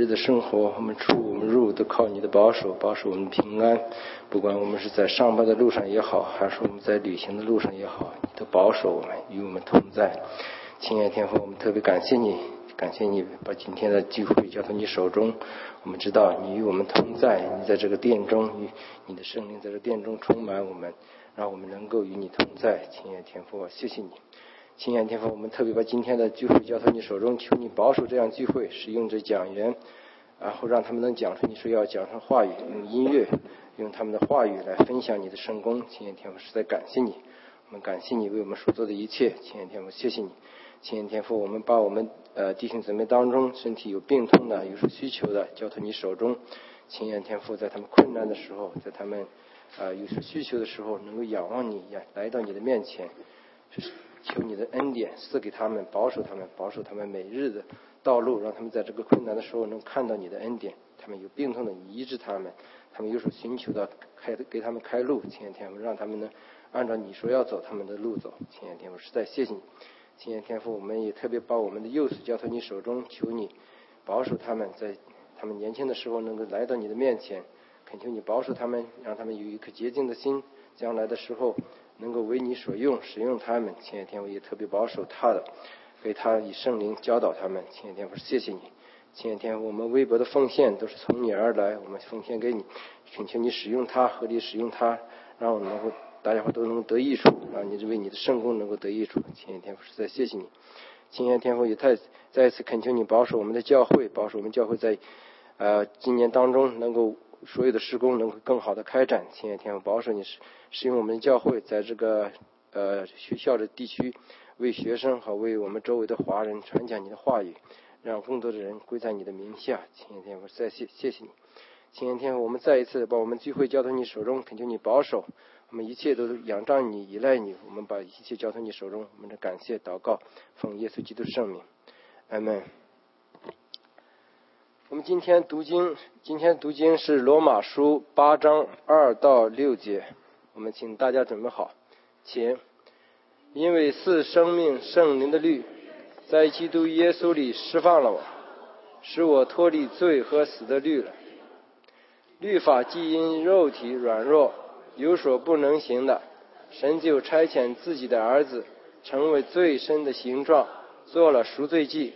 日的生活，我们出我们入都靠你的保守，保守我们平安。不管我们是在上班的路上也好，还是我们在旅行的路上也好，你都保守我们，与我们同在。亲爱的天父，我们特别感谢你，感谢你把今天的聚会交到你手中。我们知道你与我们同在，你在这个殿中，与你的圣灵在这殿中充满我们，让我们能够与你同在。亲爱的天父，谢谢你。亲爱的天父，我们特别把今天的聚会交到你手中，求你保守这样聚会，使用这讲员，然后让他们能讲出你说要讲上话语，用音乐，用他们的话语来分享你的圣功。亲爱的天父，实在感谢你，我们感谢你为我们所做的一切。亲爱的天父，谢谢你。亲爱的天父，我们把我们呃弟兄姊妹当中身体有病痛的、有所需求的交到你手中。亲爱的天父，在他们困难的时候，在他们呃有所需求的时候，能够仰望你，来到你的面前。求你的恩典赐给他们，保守他们，保守他们每日的道路，让他们在这个困难的时候能看到你的恩典。他们有病痛的，你医治他们；他们有所寻求的，开给他们开路。亲爱的天父，让他们呢按照你说要走他们的路走。亲爱的天父，实在谢谢你。亲爱的天父，我们也特别把我们的幼子交到你手中，求你保守他们在他们年轻的时候能够来到你的面前，恳求你保守他们，让他们有一颗洁净的心，将来的时候。能够为你所用，使用他们，亲爱天父也特别保守他的，给他以圣灵教导他们，亲爱的天父，谢谢你，亲爱天，我们微薄的奉献都是从你而来，我们奉献给你，恳求你使用它，合理使用它，让我们能够大家伙都能得益处，让你为你的圣功能够得益处，亲爱天父，实在谢谢你，亲爱天父也太再一次恳求你保守我们的教会，保守我们教会在呃今年当中能够。所有的施工能够更好的开展，亲爱天父保守你使使用我们的教会，在这个呃学校的地区，为学生和为我们周围的华人传讲你的话语，让更多的人归在你的名下。亲爱天父，再谢谢谢你，亲爱天父，我们再一次把我们聚会交到你手中，恳求你保守，我们一切都仰仗你，依赖你，我们把一切交到你手中，我们的感谢祷告，奉耶稣基督圣名，阿门。我们今天读经，今天读经是罗马书八章二到六节。我们请大家准备好，请。因为是生命圣灵的律，在基督耶稣里释放了我，使我脱离罪和死的律了。律法既因肉体软弱有所不能行的，神就差遣自己的儿子，成为最深的形状，做了赎罪祭，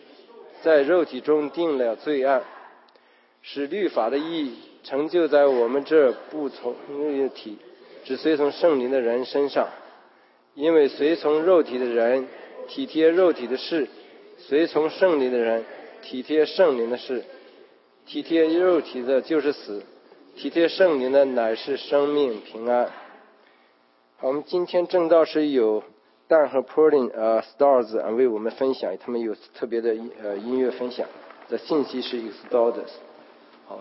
在肉体中定了罪案。使律法的意义成就在我们这不从肉体，只随从圣灵的人身上。因为随从肉体的人体贴肉体的事，随从圣灵的人体贴圣灵的事。体贴肉体的就是死，体贴圣灵的乃是生命平安。好，我们今天正道是有 Dan 和 Pauline 呃 Stars 啊为我们分享，他们有特别的呃音乐分享。的信息是 Stars。好，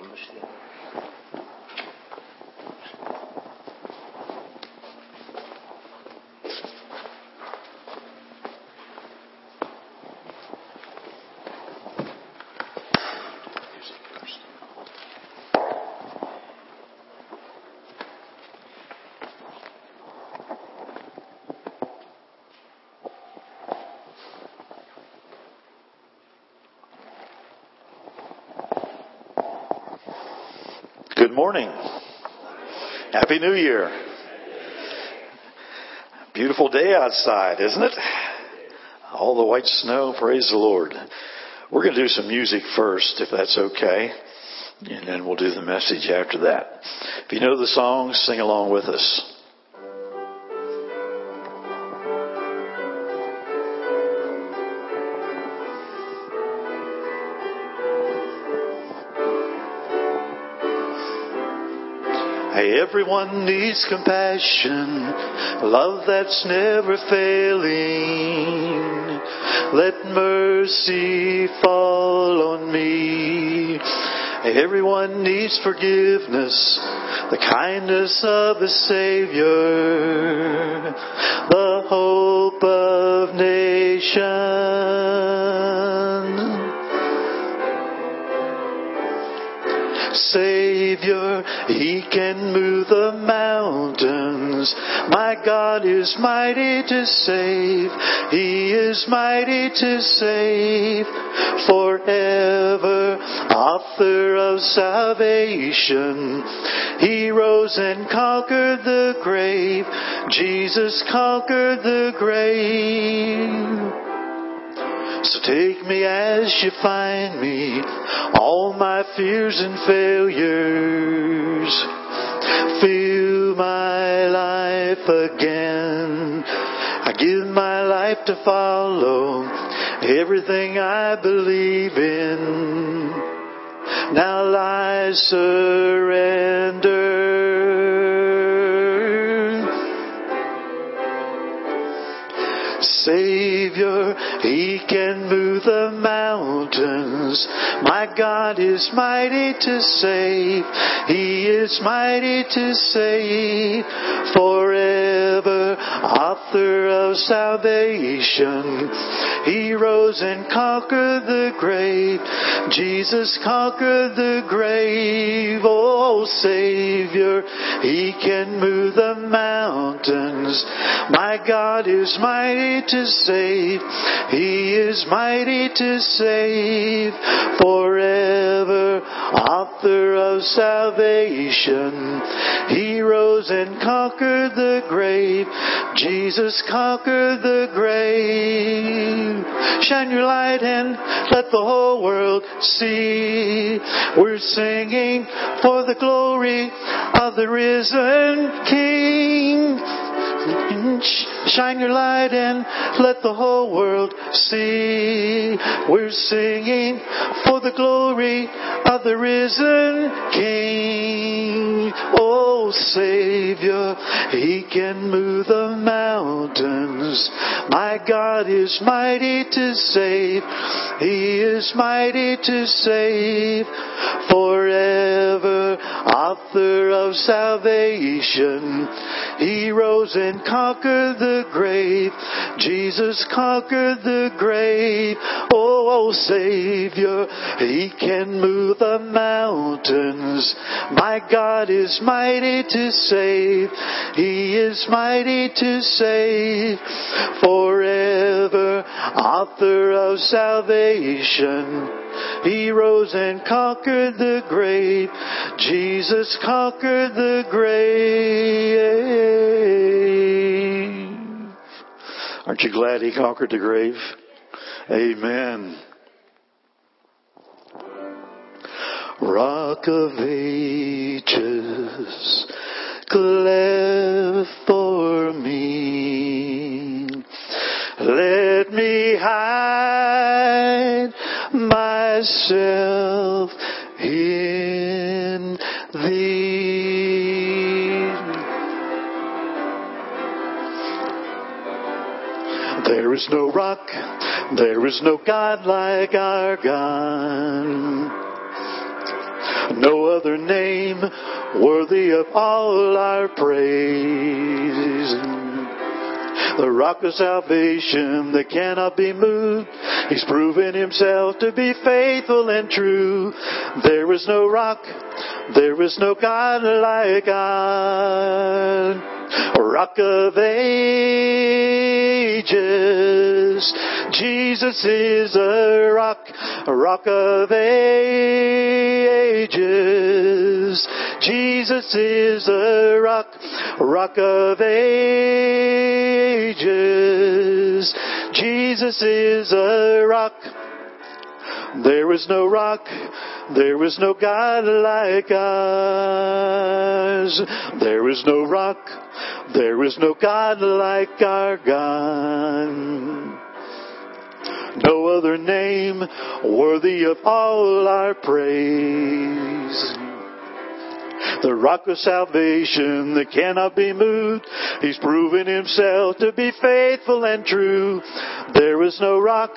New Year. Beautiful day outside, isn't it? All the white snow, praise the Lord. We're going to do some music first, if that's okay, and then we'll do the message after that. If you know the song, sing along with us. Everyone needs compassion, love that's never failing. Let mercy fall on me. Everyone needs forgiveness, the kindness of the Savior, the hope of nations. Savior, He can move the mountains. My God is mighty to save. He is mighty to save. Forever author of salvation. He rose and conquered the grave. Jesus conquered the grave. Take me as you find me, all my fears and failures. Fill my life again. I give my life to follow everything I believe in. Now I surrender. Savior, He can move the mountains. My God is mighty to save. He is mighty to save forever. Author of salvation. He rose and conquered the grave. Jesus conquered the grave. Oh, Savior, He can move the mountains. My God is mighty to save. He is mighty to save forever. Author of salvation. He rose and conquered the grave. Jesus conquered the grave. Shine your light and let the whole world see. We're singing for the glory of the risen King. Shine your light and let the whole world see. We're singing for the glory of the risen King. Oh, Savior, He can move the mountains. My God is mighty to save. He is mighty to save forever. Author of salvation. He rose and conquered the grave. Jesus conquered the grave. Oh, oh, Savior, He can move the mountains. My God is mighty to save. He is mighty to save forever. Author of salvation. He rose and conquered the grave. Jesus conquered the grave. Aren't you glad he conquered the grave? Amen. Rock of ages, cleft for me. Let me hide myself in thee. There is no rock, there is no God like our God. No other name worthy of all our praise. The rock of salvation that cannot be moved. He's proven himself to be faithful and true. There is no rock, there is no God like God. Rock of ages. Jesus is a rock, rock of ages. Jesus is a rock, rock of ages. Jesus is a rock. There is no rock, there is no God like ours. There is no rock, there is no God like our God. No other name worthy of all our praise. The rock of salvation that cannot be moved. He's proven himself to be faithful and true. There is no rock,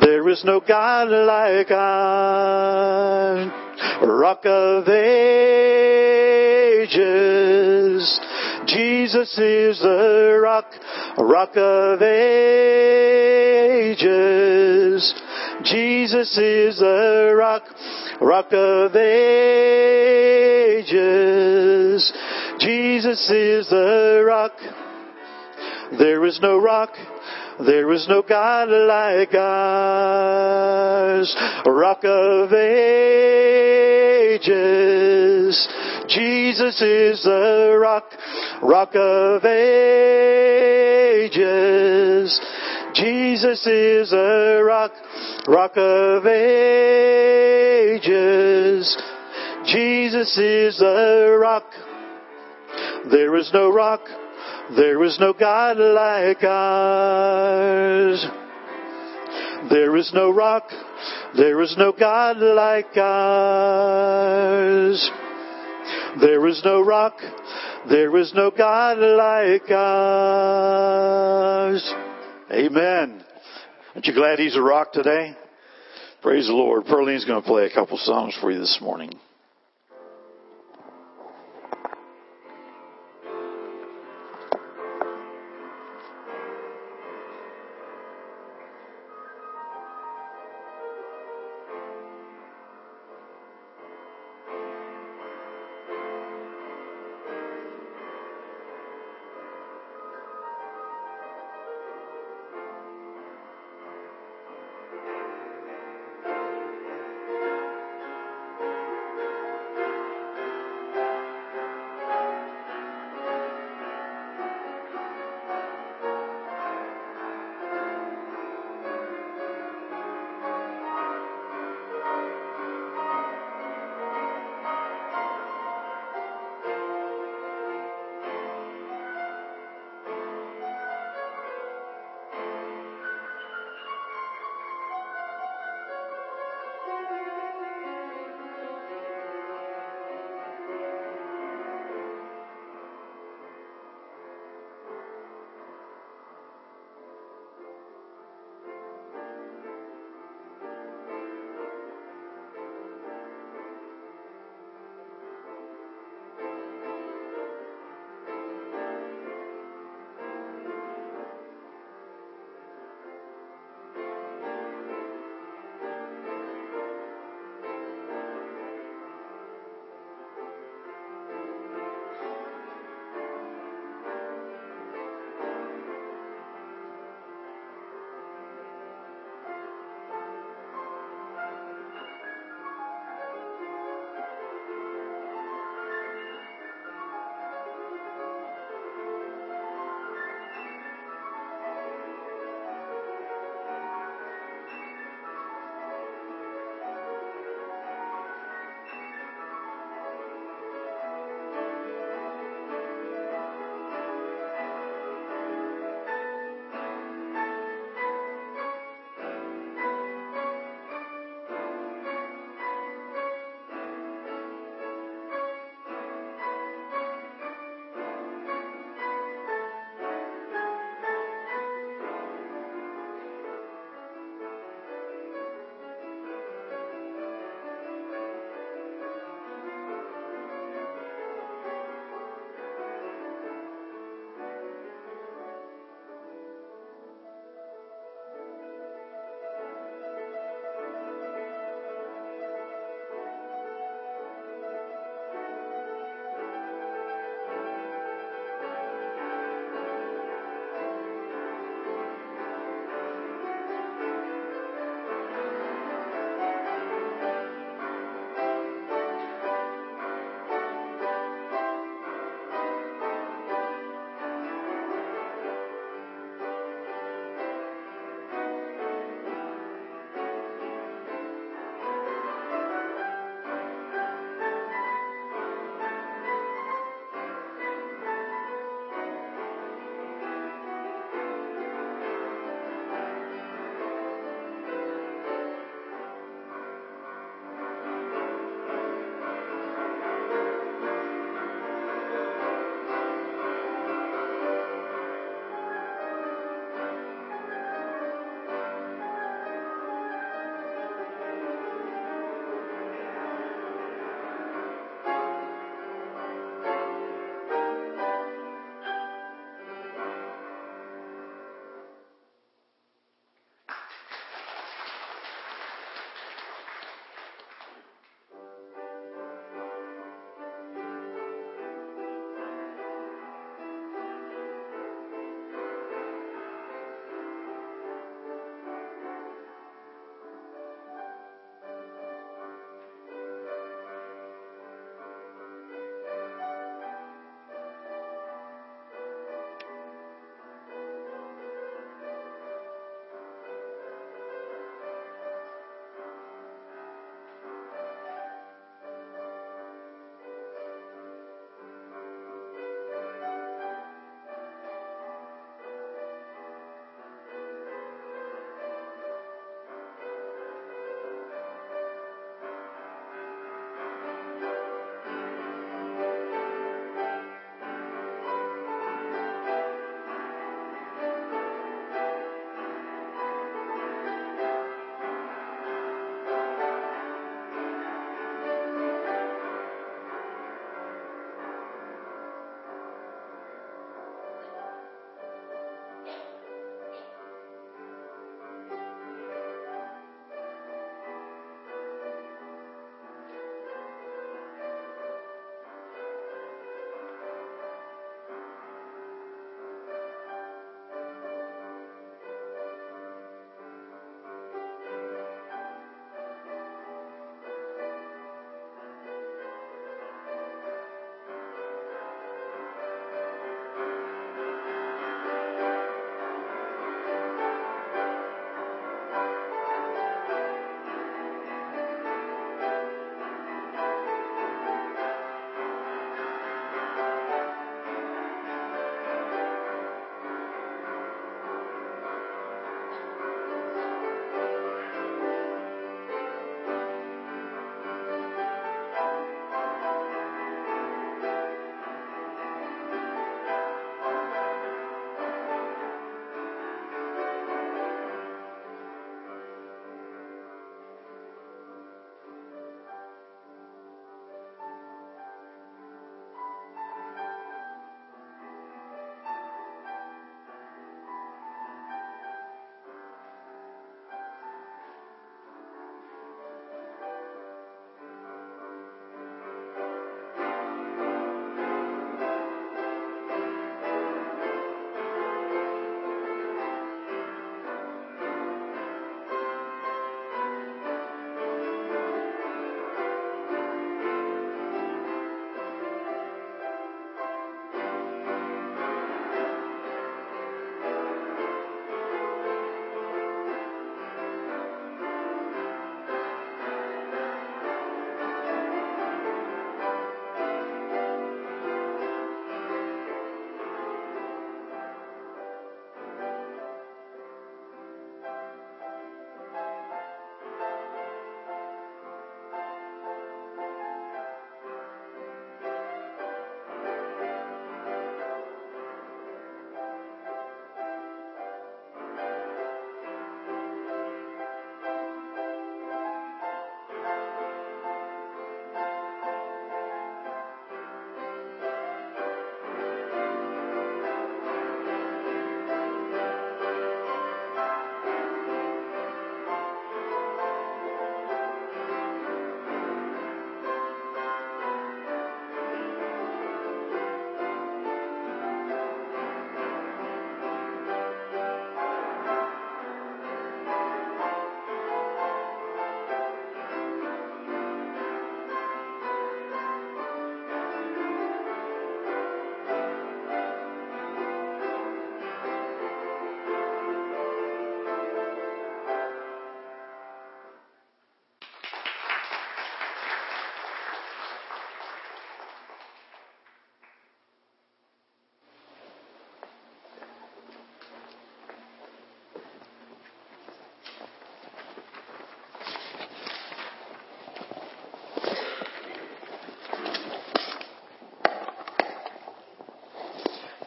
there is no God like our rock of ages. Jesus is the rock, rock of ages. Jesus is the rock, rock of ages. Jesus is the rock. There is no rock. There is no God like ours. Rock of ages. Jesus is the rock, rock of ages. Jesus is the rock, rock of ages. Jesus is the rock. There is no rock, there is no God like ours. There is no rock, there is no God like ours. There is no rock, there is no God like ours. Amen. Aren't you glad he's a rock today? Praise the Lord. Pearlyn's going to play a couple songs for you this morning.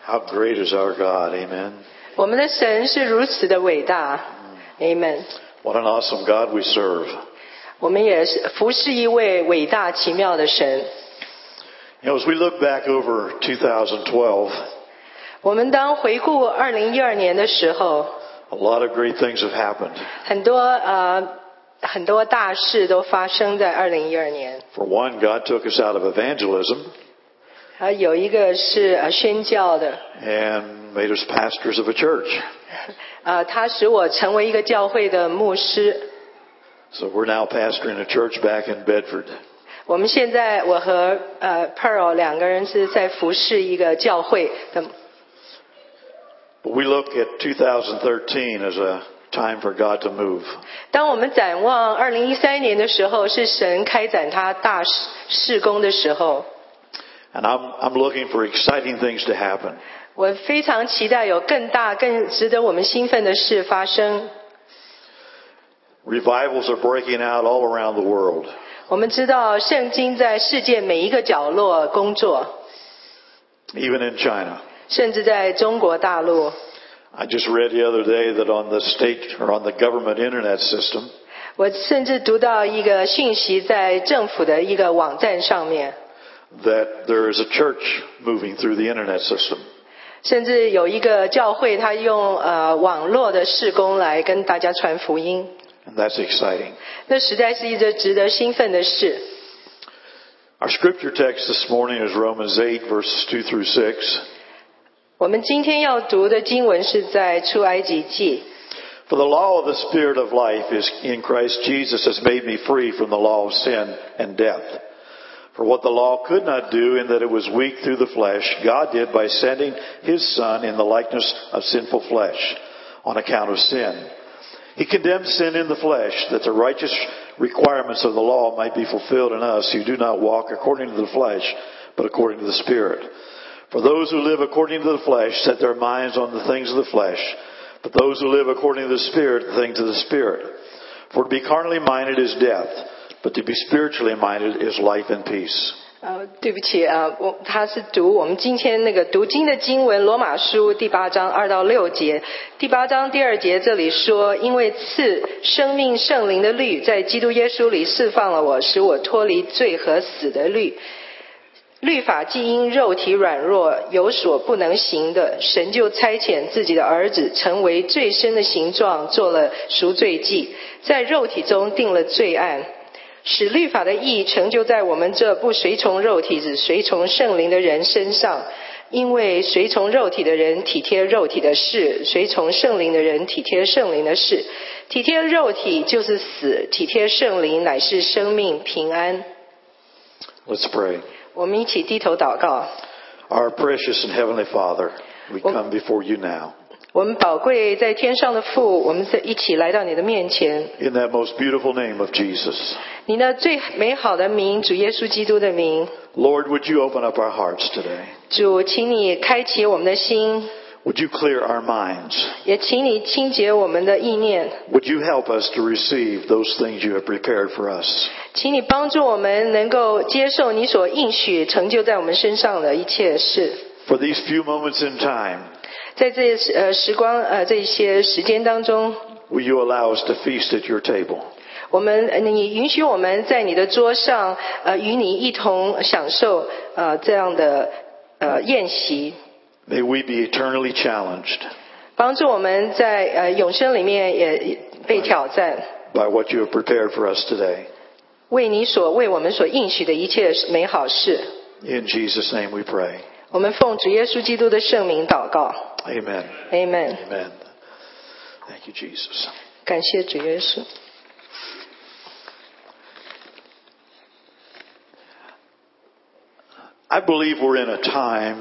How great is our God, amen. 我们的神是如此的伟大，Amen。 What an awesome God we serve. 我们也是服侍一位伟大奇妙的神。 You know, as we look back over 2012, 我们当回顾二零一二年的时候， a lot of great things have happened. 很多呃很多大事都发生在二零一二年。 For one, God took us out of evangelism 啊，有一个是呃宣教的，and made us pastors of a church. 啊，他使我成为一个教会的牧师。So we're now pastoring a church back in Bedford. 我们现在我和呃 Pearl 两个人是在服侍一个教会的 But we look at 2013 as a time for God to move. 当我们展望二零一三年的时候，是神开展他大事事工的时候，And I'm, I'm looking for exciting things to happen. 我非常期待有更大、更值得我们兴奋的事发生。 Revivals are breaking out all around the world. 我们知道圣经在世界每一个角落工作， even in China. 甚至在中国大陆。 I just read the other day that on the state or on the government internet system, 我甚至读到一个讯息，在政府的一个网站上面， that there is a church moving through the internet system. 甚至有一个教会，他用呃网络的事工来跟大家传福音。 And that's exciting. 那实在是一个值得兴奋的事。 Our scripture text this morning is Romans 8 verses 2 through 6. 我们今天要读的经文是在出埃及记。 For the law of the Spirit of life is in Christ Jesus has made me free from the law of sin and death. For what the law could not do in that it was weak through the flesh, God did by sending His Son in the likeness of sinful flesh on account of sin. He condemned sin in the flesh that the righteous requirements of the law might be fulfilled in us who do not walk according to the flesh, but according to the Spirit. For those who live according to the flesh set their minds on the things of the flesh, but those who live according to the Spirit, the things of the Spirit. For to be carnally minded is death, but to be spiritually minded is life and peace. 呃，对不起啊，我他是读我们今天那个读经的经文《罗马书》第八章二到六节。第八章第二节这里说：“因为赐生命圣灵的律在基督耶稣里释放了我，使我脱离罪和死的律。律法既因肉体软弱有所不能行的，神就差遣自己的儿子成为最深的形状，做了赎罪祭，在肉体中定了罪案。”使律法的意义成就在我们这不随从肉体只随从圣灵的人身上，因为随从肉体的人体贴肉体的事，随从圣灵的人体贴圣灵的事。体贴肉体就是死，体贴圣灵乃是生命平安。Let's pray. 我们一起低头祷告。Our precious and heavenly Father, we come before you now. 我们宝贵在天上的父，我们在一起来到你的面前。 In that most beautiful name of Jesus. 你那最美好的名，主耶稣基督的名， Lord, would you open up our hearts today? 主，请你开启我们的心， Would you clear our minds? 也请你清洁我们的意念。 Would you help us to receive those things you have prepared for us? 请你帮助我们能够接受你所应许成就在我们身上的一切事。 For these few moments in time, 在这呃时光呃这些时间当中，will you allow us to feast at your table? 我们呃你允许我们在你的桌上呃与你一同享受呃这样的呃宴席，May we be eternally challenged 帮助我们在呃永生里面也被挑战，by what you have prepared for us today. 为你所为我们所应许的一切美好事。In Jesus' name we pray. 我们奉主耶稣基督的圣名祷告 Amen. ，Amen。 Amen. Thank you, Jesus. 感谢主耶稣。 I believe we're in a time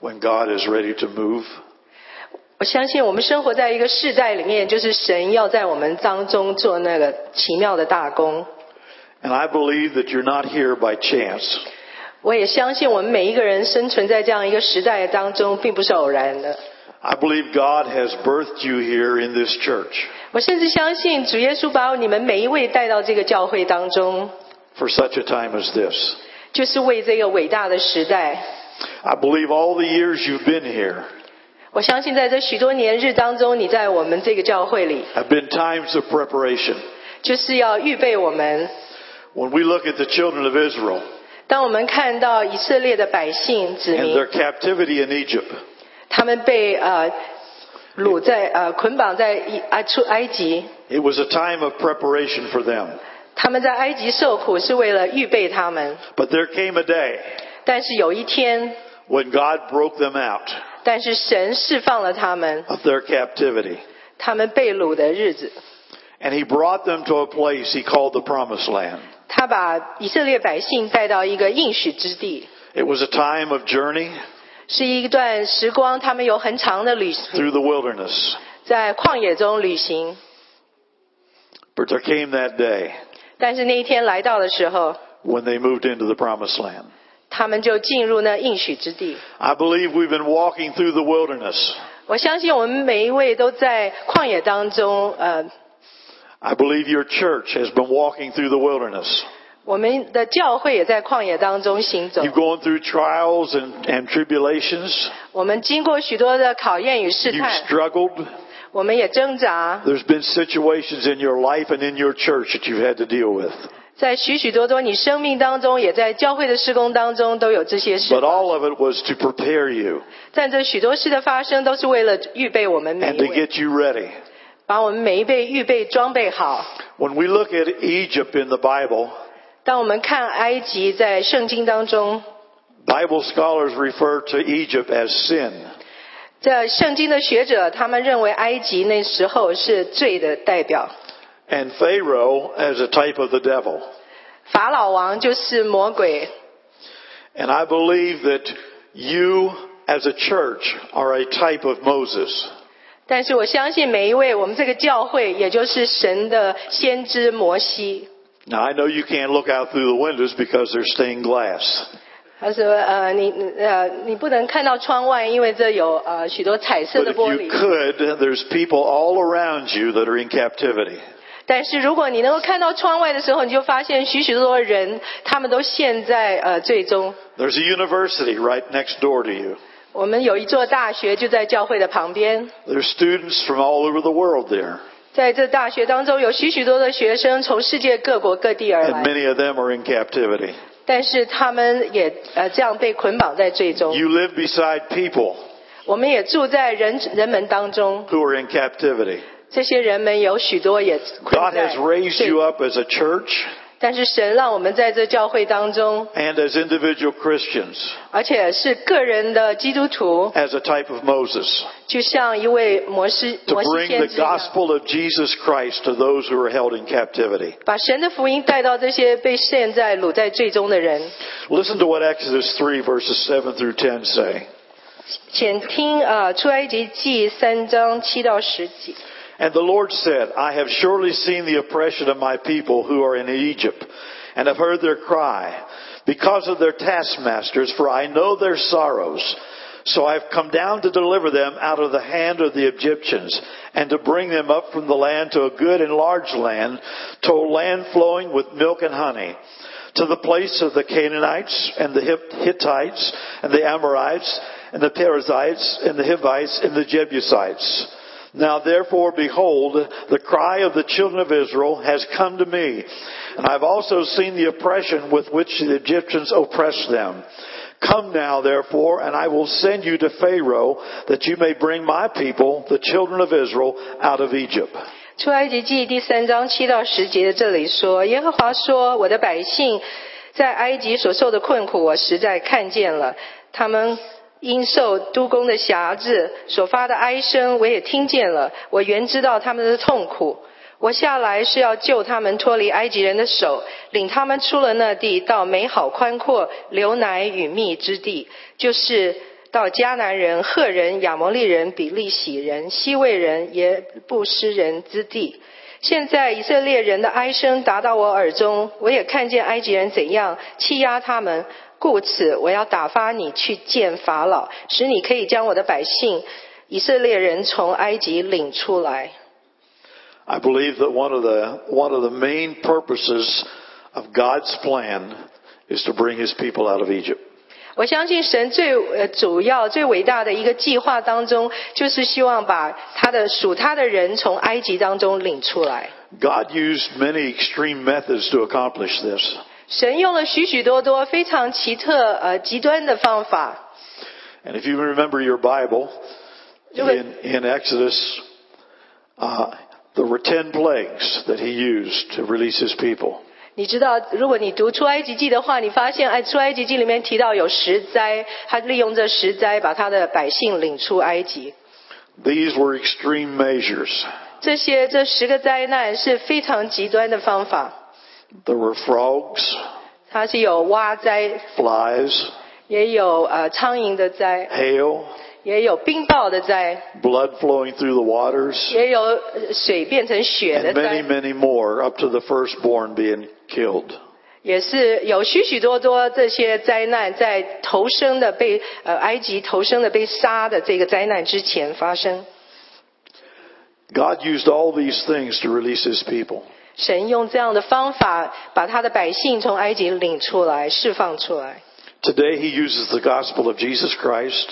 when God is ready to move. 我相信我们生活在一个世代里面，就是神要在我们当中做那个奇妙的大功。 And I believe that you're not here by chance. 我也相信我们每一个人生存在这样一个时代当中，并不是偶然的。 I believe God has birthed you here in this church 我甚至相信主耶稣把你们每一位带到这个教会当中， for such a time as this. 就是为这个伟大的时代。 I believe all the years you've been here 我相信在这许多年日当中，你在我们这个教会里， have been times of preparation. 就是要预备我们。 When we look at the children of Israel 当我们看到以色列的百姓子 and 民 their，captivity in Egypt, 他们被呃掳在呃捆绑在一啊出埃及， it was a time of preparation for them. 他们在埃及受苦是为了预备他们。 But there came a day 但是有一天， when God broke them out 但是神释放了他们， of their captivity. 他们被掳的日子， And he brought them to a place he called the promised land. 他把以色列百姓带到一个应许之地，It was a time of journey 是一段时光，他们有很长的旅行，through the wilderness. 在旷野中旅行。But there came that day 但是那一天来到的时候，when they moved into the promised land. 他们就进入那应许之地。I believe we've been walking through the wilderness. 我相信我们每一位都在旷野当中，呃，I believe your church has been walking through the wilderness. 我们的教会也在旷野当中行走。 You've gone through trials and, and tribulations. 我们经过许多的考验与试 You've 探， struggled. 我们也挣扎， There's been situations in your life and in your church that you've had to deal with. 在许许多多你生命当中，也在教会的施工当中都有这些事 But。all of it was to prepare you 但这许多事的发生，都是为了预备我们每 and 一 to 位， get you ready. 把我们每一位预备装备好。 When we look at Egypt in the Bible, 当我们看埃及在圣经当中， Bible scholars refer to Egypt as sin. 在圣经的学者他们认为埃及那时候是罪的代表， and Pharaoh as a type of the devil. 法老王就是魔鬼。 And I believe that you as a church are a type of Moses. 但是我相信每一位我们这个教会，也就是神的先知摩西。Now I know you can't look out through the windows because they're stained glass. 他说：“呃，你呃，你不能看到窗外，因为这有呃许多彩色的 But if you could, there's people all around you that are in captivity. 但是如果你能够看到窗外的时候，你就发现许许多多人，他们都陷在呃罪中。There's a university right next door to you. 我们有一座大学就在教会的旁边。There's students from all over the world there. 在这大学当中，有许许多的学生从世界各国各地而 And 来，many of them are in captivity. 但是他们也呃这样被捆绑在罪中。You live beside people 我们也住在人人们当中，who are in captivity. 这些人们有许多也 God has raised you up as a church 但是神让我们在这教会当中，and as individual Christians，而且是个人的基督徒，as a type of Moses，就像一位摩西摩西先知 the gospel of Jesus Christ to those who are held in captivity，把神的福音带到这些被陷在掳在罪中的人。Listen to what Exodus three verses seven through ten say。请听啊，出埃及记三章七到十节。And the Lord said, I have surely seen the oppression of my people who are in Egypt, and have heard their cry because of their taskmasters, for I know their sorrows. So I have come down to deliver them out of the hand of the Egyptians, and to bring them up from the land to a good and large land, to a land flowing with milk and honey, to the place of the Canaanites, and the Hittites, and the Amorites, and the Perizzites, and the Hivites, and the Jebusites. Now therefore, behold, the cry of the children of Israel has come to me, and I've also seen the oppression with which the Egyptians oppress them. Come now, therefore, and I will send you to Pharaoh, that you may bring my people, the children of Israel, out of Egypt. 出埃及记第三章七到十节这里说：“耶和华说，我的百姓在埃及所受的困苦，我实在看见了；他们 因受督工的辖制所发的哀声，我也听见了。我原知道他们的痛苦。我下来是要救他们脱离埃及人的手，领他们出了那地，到美好宽阔、流奶与蜜之地，就是。”到迦南人、赫人、亚摩利人、比利洗人、西魏人、耶布斯人之地。现在以色列人的哀声达到我耳中，我也看见埃及人怎样欺压他们，故此我要打发你去见法老，使你可以将我的百姓以色列人从埃及领出来。 I believe that one of the, one of the main purposes of God's plan is to bring his people out of Egypt. 我相信神最呃主要、最伟大的一个计划当中，就是希望把他的属他的人从埃及当中领出来。 God used many extreme methods to accomplish this. 神用了许许多多非常奇特、呃极端的方法。 And if you remember your Bible, Okay. in, in Exodus, uh, there were ten plagues that he used to release his people. 你知道，如果你读出埃及记的话，你发现哎，出埃及记里面提到有十灾，他利用这十灾把他的百姓领出埃及。These were extreme measures. 这些这十个灾难是非常极端的方法，There were frogs, 它是有蛙灾，flies, 也有呃苍蝇的灾，hail, 也有冰雹的灾，blood flowing through the waters, 也有呃水变成血的 and many, many more, up to the firstborn being killed. 也是有许许多多这些灾难在头生的被呃埃及头生的被杀的这个灾难之前发生。God used all these things to release His people. 神用这样的方法把他的百姓从埃及领出来，释放出来。Today He uses the gospel of Jesus Christ.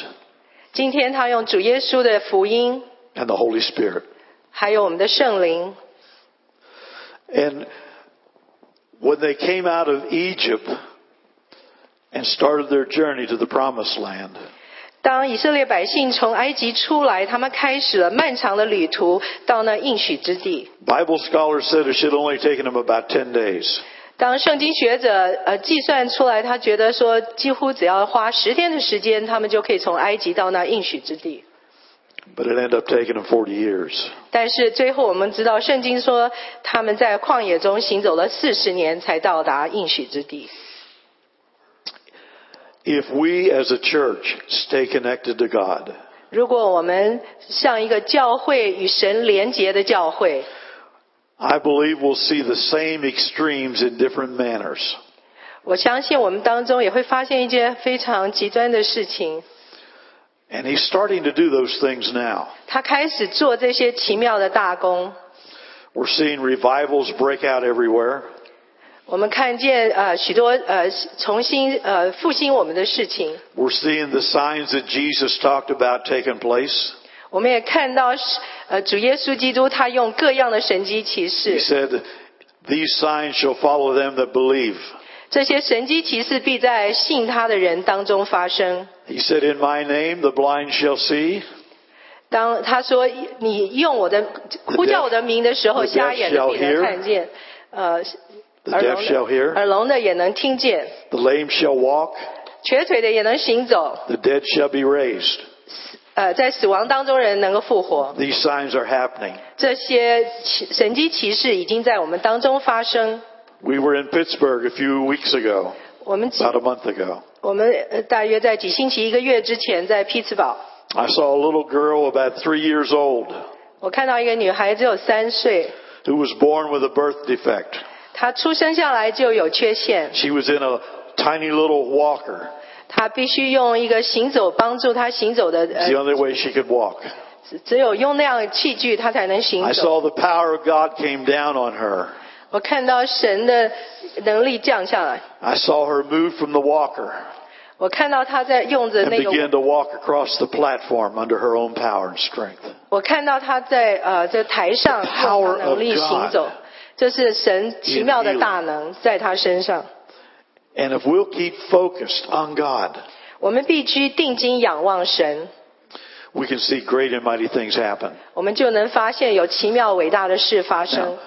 今天他用主耶稣的福音。And the Holy Spirit. 还有我们的圣灵。And when they came out of Egypt and started their journey to the promised land, 当以色列百姓从埃及出来，他们开始了漫长的旅途，到那应许之地。Bible scholars said it should only taken them about ten days. 当圣经学者呃计算出来，他觉得说几乎只要花十天的时间，他们就可以从埃及到那应许之地。But it ended up taking them 40 years. 但是最后我们知道，圣经说他们在旷野中行走了四十年，才到达应许之地。 If we as a church stay connected to God, 如果我们像一个教会与神连结的教会， I believe we'll see the same extremes in different manners. 我相信我们当中也会发现一件非常极端的事情。 And he's starting to do those things now. 他开始做这些奇妙的大功。 We're seeing revivals break out everywhere. 我们看见呃许多呃重新呃复兴我们的事情， We're seeing the signs that Jesus talked about taking place. 我们也看到呃主耶稣基督他用各样的神迹奇 He 事， said, These signs shall follow them that believe. 这些神迹奇事必在信他的人当中发生。He said, "In my name, the blind shall see." 当他说你用我的呼叫我的名的时候，瞎眼的必能看见，呃，耳聋的耳聋的也能听见。The lame shall walk. 瘸腿的也能行走。The dead shall be raised. 呃，在死亡当中人能够复活。These signs are happening. 这些神迹奇事已经在我们当中发生。We were in Pittsburgh a few weeks ago, 我们几 about a month ago. 我们呃大约在几星期、一个月之前，在匹兹堡， I saw a little girl about three years old 我看到一个女孩只有三岁， who was born with a birth defect. 她出生下来就有缺陷， She was in a tiny little walker. 她必须用一个行走帮助她行走的， It's the 呃， only way she could walk. 只只有用那样的器具，她才能行 I 走。 saw the power of God came down on her. 我看到神的能力降下来， I saw her move from the walker 我看到她在用着 and 那 begin 个， to walk across the platform under her own power and strength. 我看到她在呃这台上 The power 用她能力 of God 行走，这是神奇妙的大能在她身上。 And if we'll keep focused on God, 我们必须定睛仰望神， we can see great and mighty things happen. 我们就能发现有奇妙伟大的事发 Now, 生。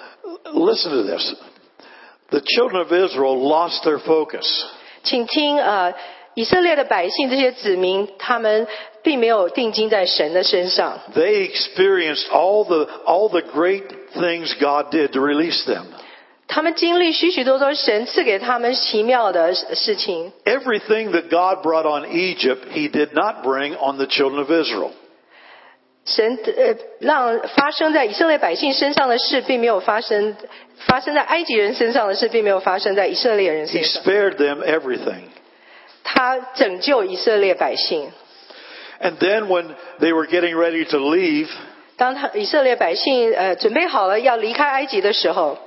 listen to this. The children of Israel lost their focus. 请听，呃，以色列的百姓这些子民，他们并没有定睛在神的身上， They experienced all the, all the great things God did to release them. 他们经历许许多多神赐给他们奇妙的事情。 Everything that God brought on Egypt, He did not bring on the children of Israel. 神呃让发生在以色列百姓身上的事，并没有发生；发生在埃及人身上的事，并没有发生在以色列人 He 身上。 spared them everything. 他拯救以色列百姓。 And then when they were getting ready to leave, 当他以色列百姓呃准备好了要离开埃及的时候，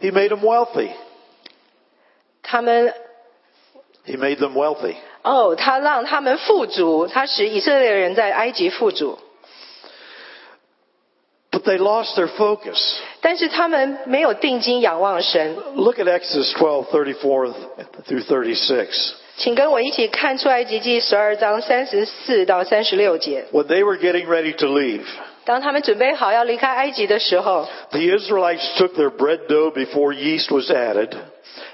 He made them wealthy. 他们 He made them wealthy. 哦，他让他们富足，他使以色列人在埃及富足， But they lost their focus. 但是他们没有定睛仰望神。 Look at Exodus 12, 34 through 36. 请跟我一起看出埃及记十二章三十四到三十六节。 When they were getting ready to leave, 当他们准备好要离开埃及的时候， the Israelites took their bread dough before yeast was added.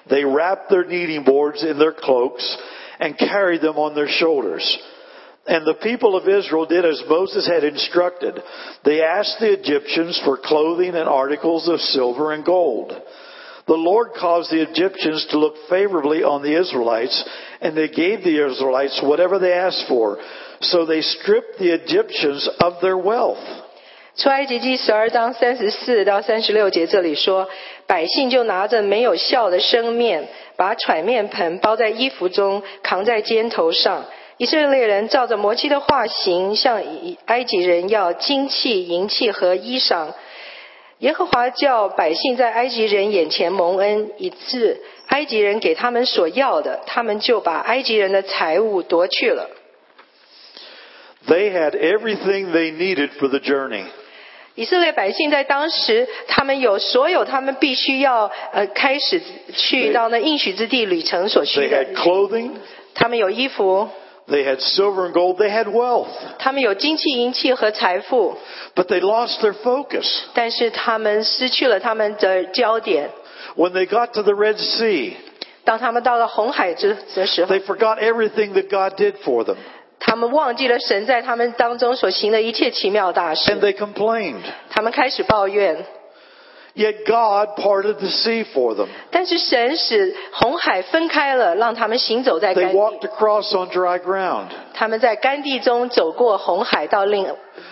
They wrapped their kneading boards in their cloaks and carried them on their shoulders. And the people of Israel did as Moses had instructed. They asked the Egyptians for clothing and articles of silver and gold. The Lord caused the Egyptians to look favorably on the Israelites, and they gave the Israelites whatever they asked for. So they stripped the Egyptians of their wealth. 出埃及记十二章三十四到三十六节这里说，百姓就拿着没有笑的生面，把揣面盆包在衣服中，扛在肩头上。 以色列人照着摩西的画形，向以埃及人要金器、银器和衣裳。耶和华叫百姓在埃及人眼前蒙恩，以致埃及人给他们所要的，他们就把埃及人的财物夺去了。They had everything they needed for the journey. 以色列百姓在当时，他们有所有他们必须要呃开始去到那应许之地旅程所需 They 的 had。clothing, 他们有衣服，they had silver and gold, they had wealth. 他们有金器、银器和财富， But they lost their focus. 但是他们失去了他们的焦点。 When they got to the Red Sea, 当他们到了红海之的时候 they，forgot everything that God did for them. 他们忘记了神在他们当中所行的一切奇妙大 And 事， they complained. 他们开始抱怨。 Yet God parted the sea for them. 但是神使红海分开了，让他们行走在 They 干地。 walked across on dry ground. 他们在干地中走过红海到另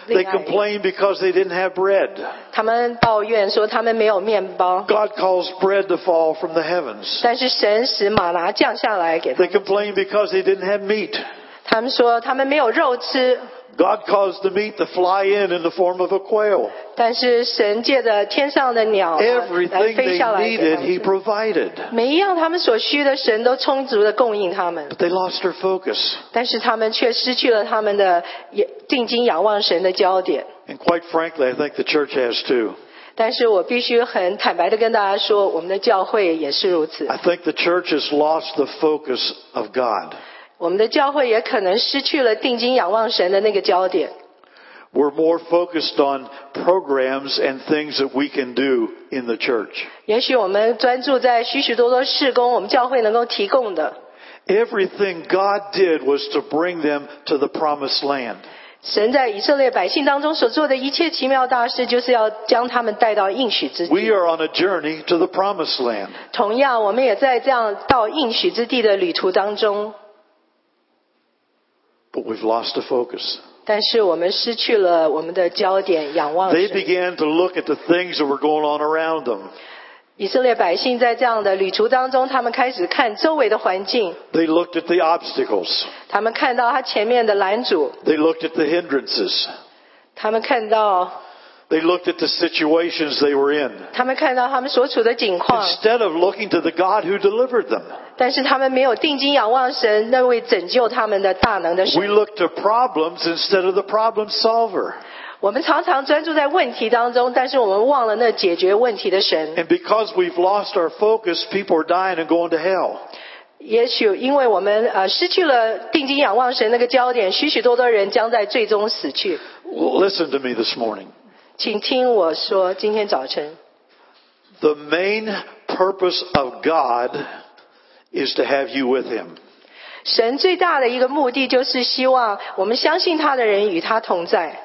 另 They 外一 complained because they didn't have bread. 他们抱怨说他们没有面包， God caused bread to fall from the heavens. 但是神使马拿降下来给他 They 们。 complained because they didn't have meat. 他们说他们没有肉吃， God caused the meat to fly in in the form of a quail. 但是神借着天上的鸟啊来 Everything 飞 they 下来给 needed, 他 He 们吃。 provided. 每一样他们所需的，神都充足的供应他们， But they lost their focus. 但是他们却失去了他们的也定睛仰望神的焦点。 And quite frankly, I think the church has too. 但是我必须很坦白的跟大家说，我们的教会也是如此 I。think the church has lost the focus of God. 我们的教会也可能失去了定睛仰望神的那个焦点。 We're more focused on programs and things that we can do in the church. 也许我们专注在许许多多事工，我们教会能够提供的。 Everything God did was to bring them to the promised land. 神在以色列百姓当中所做的一切奇妙大事，就是要将他们带到应许之 We 地。 are on a journey to the promised land. 同样，我们也在这样到应许之地的旅途当中， But we've lost the focus. 但是我们失去了我们的焦点，仰望 They 神。 began to look at the things that were going on around them. 以色列百姓在这样的旅途当中，他们开始看周围的环境， They looked at the obstacles. 他们看到他前面的拦阻， They looked at the hindrances. 他们看到 They looked at the situations they were in. 他们看到他们所处的境况， Instead of looking to the God who delivered them, 但是他们没有定睛仰望神那位拯救他们的大能的 we 神。 look to problems instead of the problem solver. 我们常常专注在问题当中，但是我们忘了那解决问题的神。 And because we've lost our focus, people are dying and going to hell. 也许因为我们呃失去了定睛仰望神那个焦点，许许多多人将在最终死去。 Listen to me this morning. 请听我说，今天早晨， The main purpose of God is to have you with Him. 神最大的一个目的就是希望我们相信他的人与他同在。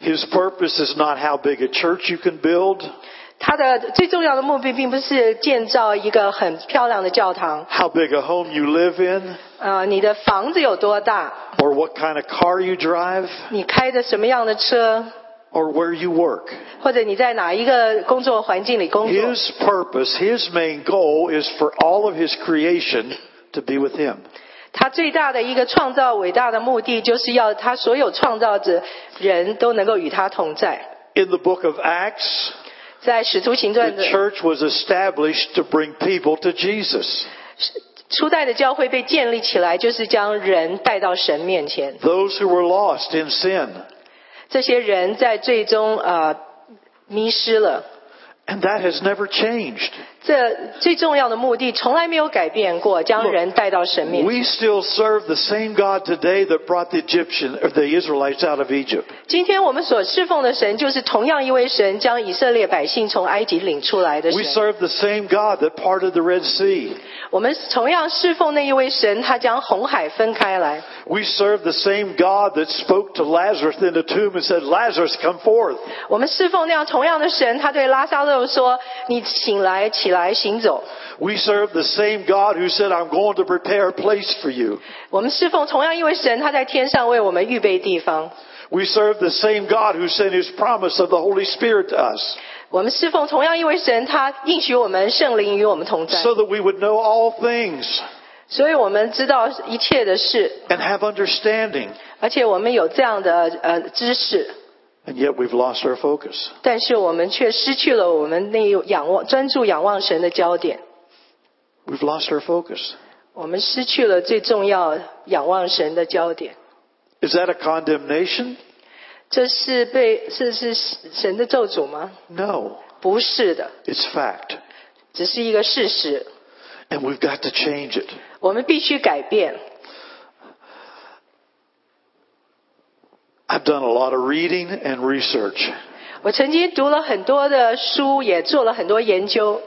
His purpose is not how big a church you can build, 他的最重要的目的，并不是建造一个很漂亮的教堂， how big a home you live in, 呃，你的房子有多大， or what kind of car you drive, 你开的什么样的车， or where you work. 或者你在哪一个工作环境里工作。 His purpose, His main goal is for all of His creation to be with Him. 他最大的一个创造伟大的目的，就是要他所有创造者人都能够与他同在。 In the book of Acts, 在使徒行传 the 的 church was established to bring people to Jesus. 初代的教会被建立起来，就是将人带到神面前。 Those who were lost in sin. 这些人在最终呃迷失了。And that has never changed. 这最重要的目的从来没有改变过，将人带到神面前。 We still serve the same God today that brought the Egyptian or the Israelites out of Egypt. 今天我们所侍奉的神，就是同样一位神，将以色列百姓从埃及领出来的 We 神。 serve the same God that parted the Red Sea. 我们同样侍奉那一位神，他将红海分开来。 We serve the same God that spoke to Lazarus in the tomb and said, Lazarus, come forth. 我们侍奉那样同样的神，他对拉撒路说：“你醒来，起 来，行走。 We serve the same God who said, I'm going to prepare a place for you. ”我们侍奉同样一位神，他在天上为我们预备地方。 We serve the same God who sent his promise of the Holy Spirit to us 我们侍奉同样一位神，他应许我们圣灵与我们同在， so that we would know all things 所以我们知道一切的事， and have understanding. 而且我们有这样的呃知识， And yet we've lost our focus. 但是我们却失去了我们那仰望专注仰望神的焦点， We've lost our focus. 我们失去了最重要仰望神的焦点。 Is that a condemnation? 这是被是是神的咒诅吗？ No. 不是的， It's fact. 只是一个事实。 And we've got to change it. 我们必须改变。 I've done a lot of reading and research. 我曾经读了很多的书，也做了很多研究。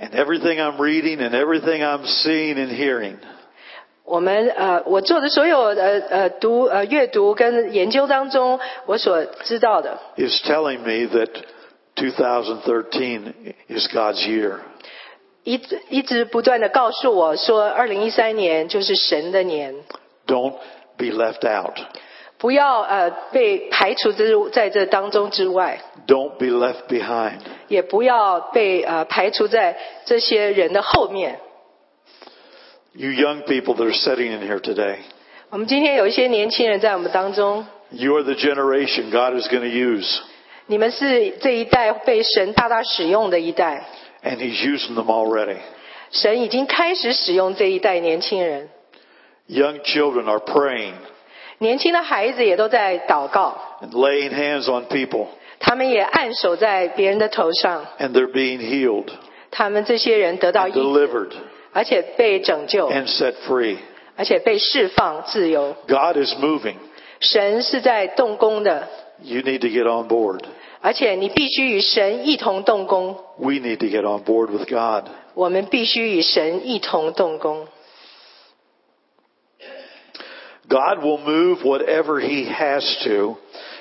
And everything I'm reading and everything I'm seeing and hearing 我们呃，我做的所有的呃读呃阅读跟研究当中，我所知道的， is telling me that 2013 is God's year. 一直一直不断的告诉我说，二零一三年就是神的年， Don't be left out. 不要呃被排除之在这当中之外， Don't be left behind. 也不要被呃排除在这些人的后面。 You young people that are sitting in here today, 我们今天有一些年轻人在我们当中， you are the generation God is going to use. 你们是这一代被神大大使用的一代， And He's using them already. 神已经开始使用这一代年轻人， Young children are praying 年轻的孩子也都在祷告，and laying hands on people, 他们也按手在别人的头上，and they're being healed, 他们这些人得到医治，delivered, 而且被拯救，and set free. 而且被释放自由。God is moving. 神是在动工的，You need to get on board. 而且你必须与神一同动工。We need to get on board with God. 我们必须与神一同动工。God will move whatever He has to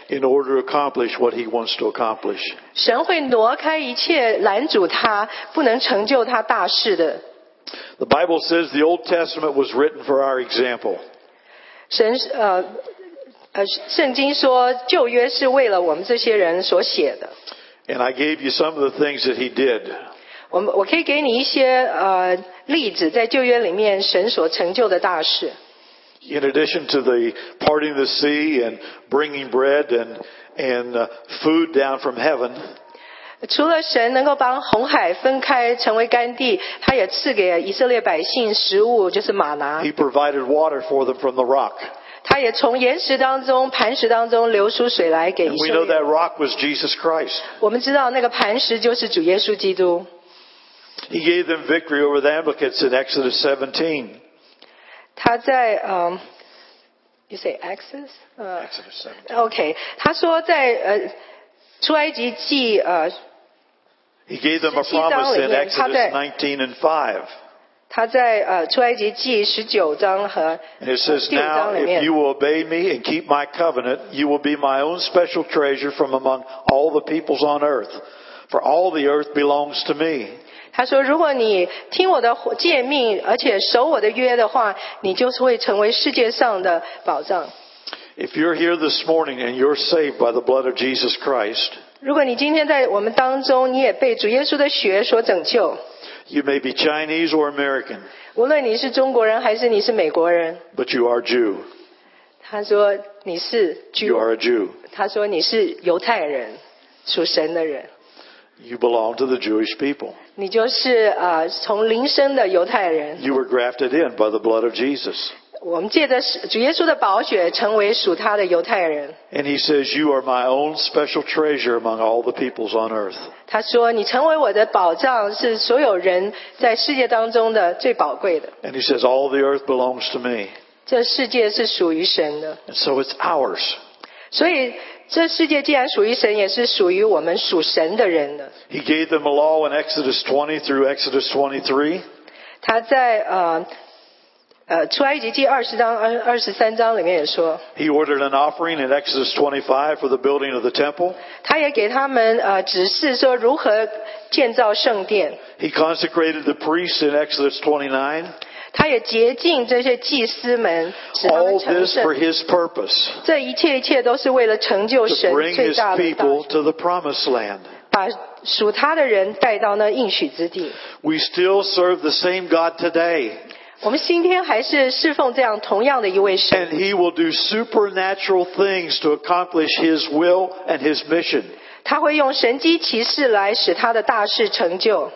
in order to accomplish what He wants to accomplish. 神会挪开一切拦阻他不能成就他大事的。 The Bible says the Old Testament was written for our example. 神呃呃，圣经说旧约是为了我们这些人所写的。 And I gave you some of the things that He did. 我们我可以给你一些呃例子，在旧约里面神所成就的大事。 in addition to the parting of the sea and bringing bread and and uh, food down from heaven. 除了神能够帮红海分开成为干地，他也赐给以色列百姓食物，就是吗哪。He provided water for them from the rock. we know that rock was Jesus Christ. 我们知道那个磐石就是主耶稣基督。He gave them victory over the Amalekites in Exodus 17. 他在嗯、y o u say Exodus？呃 Exodus 17. ，OK，他说在呃出埃及记呃 He gave them a 17章 promise 里 in 面，他在- Exodus 19 and 5. 他在呃出埃及记十九章和 And it says, 第五 Now, 章里 if 面 you，will obey me and keep my covenant, you will be my own special treasure from among all the peoples on earth. For all the earth belongs to me. 他说：“如果你听我的诫命，而且守我的约的话，你就是会成为世界上的宝藏。If you're here this morning and you're saved by the blood of Jesus Christ, 如果你今天在我们当中，你也被主耶稣的血所拯救，you may be Chinese or American, 无论你是中国人还是你是美国人，but you are Jew. 他说你是 Jew You，are a Jew. 他说你是犹太人，属神的人，You belong to the Jewish people. 你就是呃从灵生的犹太人。You were grafted in by the blood of Jesus. 我们借着主耶稣的宝血，成为属他的犹太人。And he says, You are my own special treasure among all the peoples on earth. 他说：“你成为我的宝藏，是所有人在世界当中的最宝贵的。And he says, All the earth belongs to me. 这世界是属于神的，And so it's ours. 所以这世界既然属于神，也是属于我们属神的人的。 He gave them a law in Exodus 20 through Exodus 23. 他在呃呃出埃及记二十章二二十三章里面也说， He ordered an offering in Exodus 25 for the building of the temple. 他也给他们呃指示说如何建造圣殿。 He consecrated the priests in Exodus 29. 他也洁净这些祭司们，使他们成圣。这一切一切都是为了成就神最大的大。把属他的人带到那应许之地。We still serve the same God today. 我们今天还是侍奉这样同样的一位神。And He will do supernatural things to accomplish His will and His mission. 他会用神迹奇事来使他的大事成就。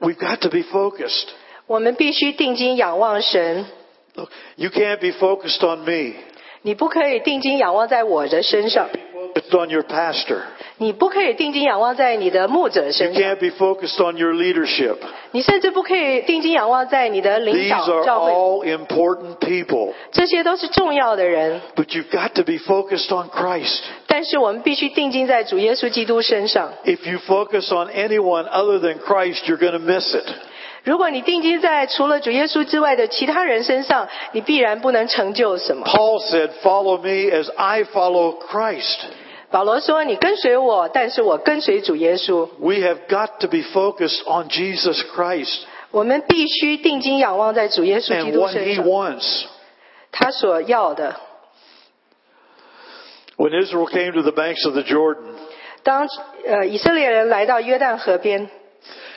We've got to be focused. 我们必须定睛仰望神， Look, you can't be focused on me, 你不可以定睛仰望在我的身上， focused on your pastor. 你不可以定睛仰望在你的牧者 You 身上， can't be focused on your leadership. 你甚至不可以定睛仰望在你的领 These 导 are 教会， all important people. 这些都是重要的人。 But you've got to be focused on Christ. 但是我们必须定睛在主耶稣基督身上。 If you focus on anyone other than Christ, you're going to miss it. 如果你定睛在除了主耶稣之外的其他人身上，你必然不能成就什么。 Paul said, Follow me as I follow Christ. 保罗说：“你跟随我，但是我跟随主耶稣。 We have got to be focused on Jesus Christ 我们必须定睛仰望在主耶稣基 and 督 what 身 he 上， wants. 他所要的。 When Israel came to the banks of the Jordan 当呃以色列人来到约旦河边，